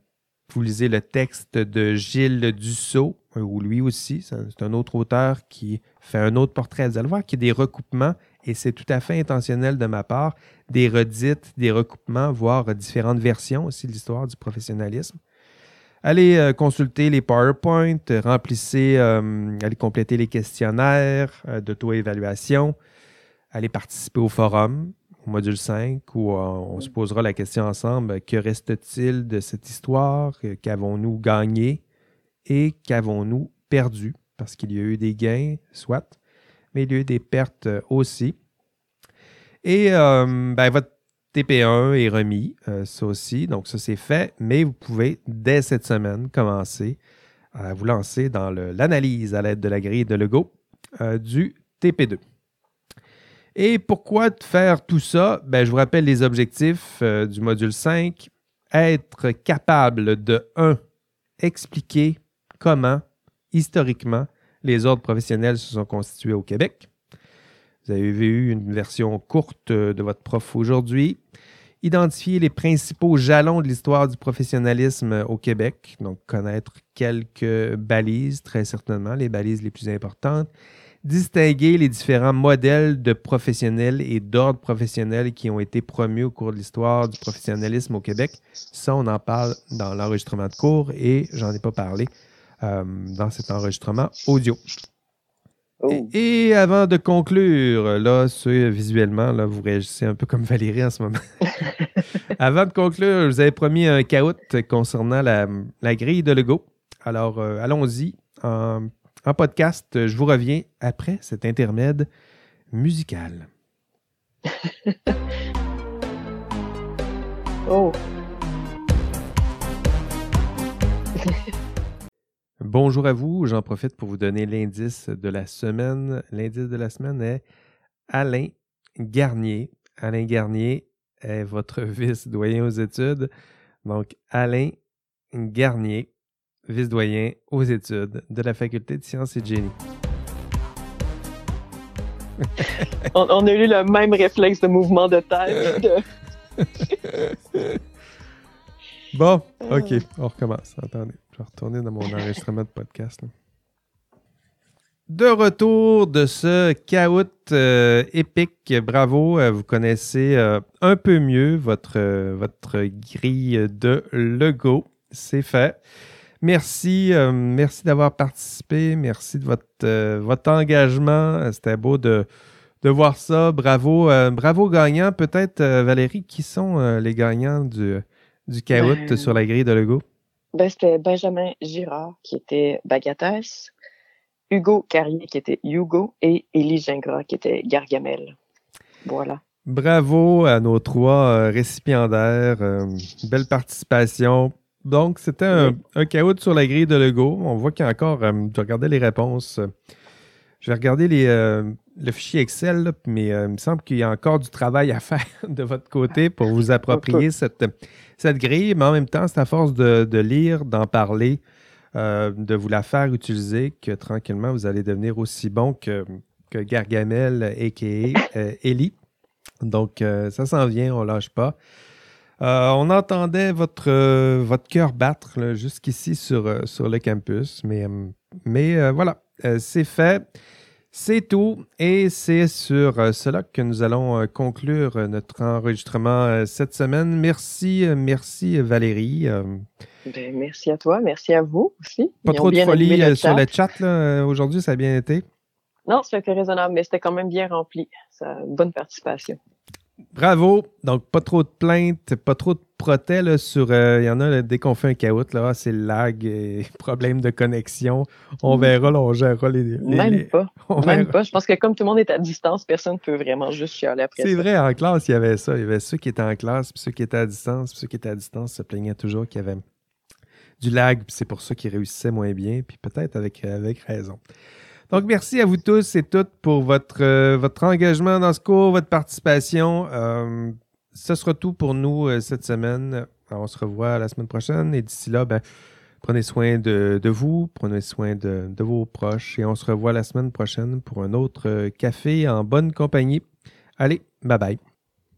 vous lisez le texte de Gilles Dussault, ou lui aussi, c'est un autre auteur qui fait un autre portrait. Vous allez voir qu'il y des recoupements, et c'est tout à fait intentionnel de ma part, des redites, des recoupements, voire différentes versions aussi de l'histoire du professionnalisme. Allez euh, consulter les PowerPoint, remplissez, euh, allez compléter les questionnaires euh, d'auto-évaluation, allez participer au forum, au module 5, où on se posera la question ensemble, que reste-t-il de cette histoire? Qu'avons-nous gagné et qu'avons-nous perdu? Parce qu'il y a eu des gains, soit, mais il y a eu des pertes aussi. Et ben, votre TP1 est remis, euh, ça aussi, donc ça c'est fait, mais vous pouvez dès cette semaine commencer à vous lancer dans l'analyse à l'aide de la grille de Lego euh, du TP2. Et pourquoi faire tout ça? Ben, je vous rappelle les objectifs euh, du module 5. Être capable de 1. Expliquer comment, historiquement, les ordres professionnels se sont constitués au Québec. Vous avez vu une version courte de votre prof aujourd'hui identifier les principaux jalons de l'histoire du professionnalisme au Québec, donc connaître quelques balises, très certainement, les balises les plus importantes, distinguer les différents modèles de professionnels et d'ordres professionnels qui ont été promus au cours de l'histoire du professionnalisme au Québec. Ça, on en parle dans l'enregistrement de cours et j'en ai pas parlé euh, dans cet enregistrement audio. Oh. Et, avant de conclure, là, visuellement, là, vous réagissez un peu comme Valérie en ce moment. avant de conclure, je vous avais promis un caout concernant la, grille de Lego. Alors, euh, allons-y. En, en, podcast, je vous reviens après cet intermède musical. oh. Bonjour à vous, j'en profite pour vous donner l'indice de la semaine. L'indice de la semaine est Alain Garnier. Alain Garnier est votre vice-doyen aux études. Donc, Alain Garnier, vice-doyen aux études de la Faculté de sciences et de génie. on, a eu le même réflexe de mouvement de tête. bon, OK, on recommence. Attendez. Je vais retourner dans mon enregistrement de podcast. De retour de ce caout euh, épique, bravo, euh, vous connaissez euh, un peu mieux votre, votre grille de logo. C'est fait. Merci, merci d'avoir participé, merci de votre, votre engagement. C'était beau de, de voir ça. Bravo, bravo gagnants. Peut-être, Valérie, qui sont les gagnants du, du caout ben, sur la grille de logo? Ben, c'était Benjamin Girard qui était Bagatas, Hugo Carrier qui était Hugo et Élie Gingras qui était Gargamel. Voilà. Bravo à nos trois euh, récipiendaires. Euh, belle participation. Donc, c'était un, caout sur la grille de Lego. On voit qu'il y a encore. Euh, je regardais les réponses. Je vais regarder les, le fichier Excel, mais il me semble qu'il y a encore du travail à faire de votre côté pour vous approprier cette, cette grille, mais en même temps, c'est à force de, lire, d'en parler, euh, de vous la faire utiliser que tranquillement, vous allez devenir aussi bon que, que Gargamel, a.k.a. Euh, Ellie. Donc, euh, ça s'en vient, on lâche pas. On entendait votre, votre cœur battre jusqu'ici sur, sur le campus, mais, mais voilà, c'est fait. C'est tout et c'est sur euh, cela que nous allons euh, conclure euh, notre enregistrement cette semaine. Merci, merci Valérie. Ben, merci à toi, merci à vous aussi. Pas trop de folie sur le chat aujourd'hui, ça a bien été? Non, c'était raisonnable, mais c'était quand même bien rempli. Ça, bonne participation. Bravo. Donc, pas trop de plaintes, pas trop de protets sur. Euh, il y en a, dès qu'on fait un caout, là, c'est lag et problème de connexion. On mm. verra, là, on gérera les. Même pas. Même pas. Je pense que comme tout le monde est à distance, personne ne peut vraiment juste chialer après C'est vrai, en classe, il y avait ça. Il y avait ceux qui étaient en classe, puis ceux qui étaient à distance, puis ceux qui étaient à distance se plaignaient toujours qu'il y avait du lag, puis c'est pour ça qu'ils réussissaient moins bien, puis peut-être avec, avec raison. Donc, merci à vous tous et toutes pour votre, euh, votre engagement dans ce cours, votre participation. Euh, ce sera tout pour nous euh, cette semaine. on se revoit la semaine prochaine et d'ici là, ben, prenez soin de, vous, prenez soin de, de, vos proches et on se revoit la semaine prochaine pour un autre café en bonne compagnie. Allez, bye bye.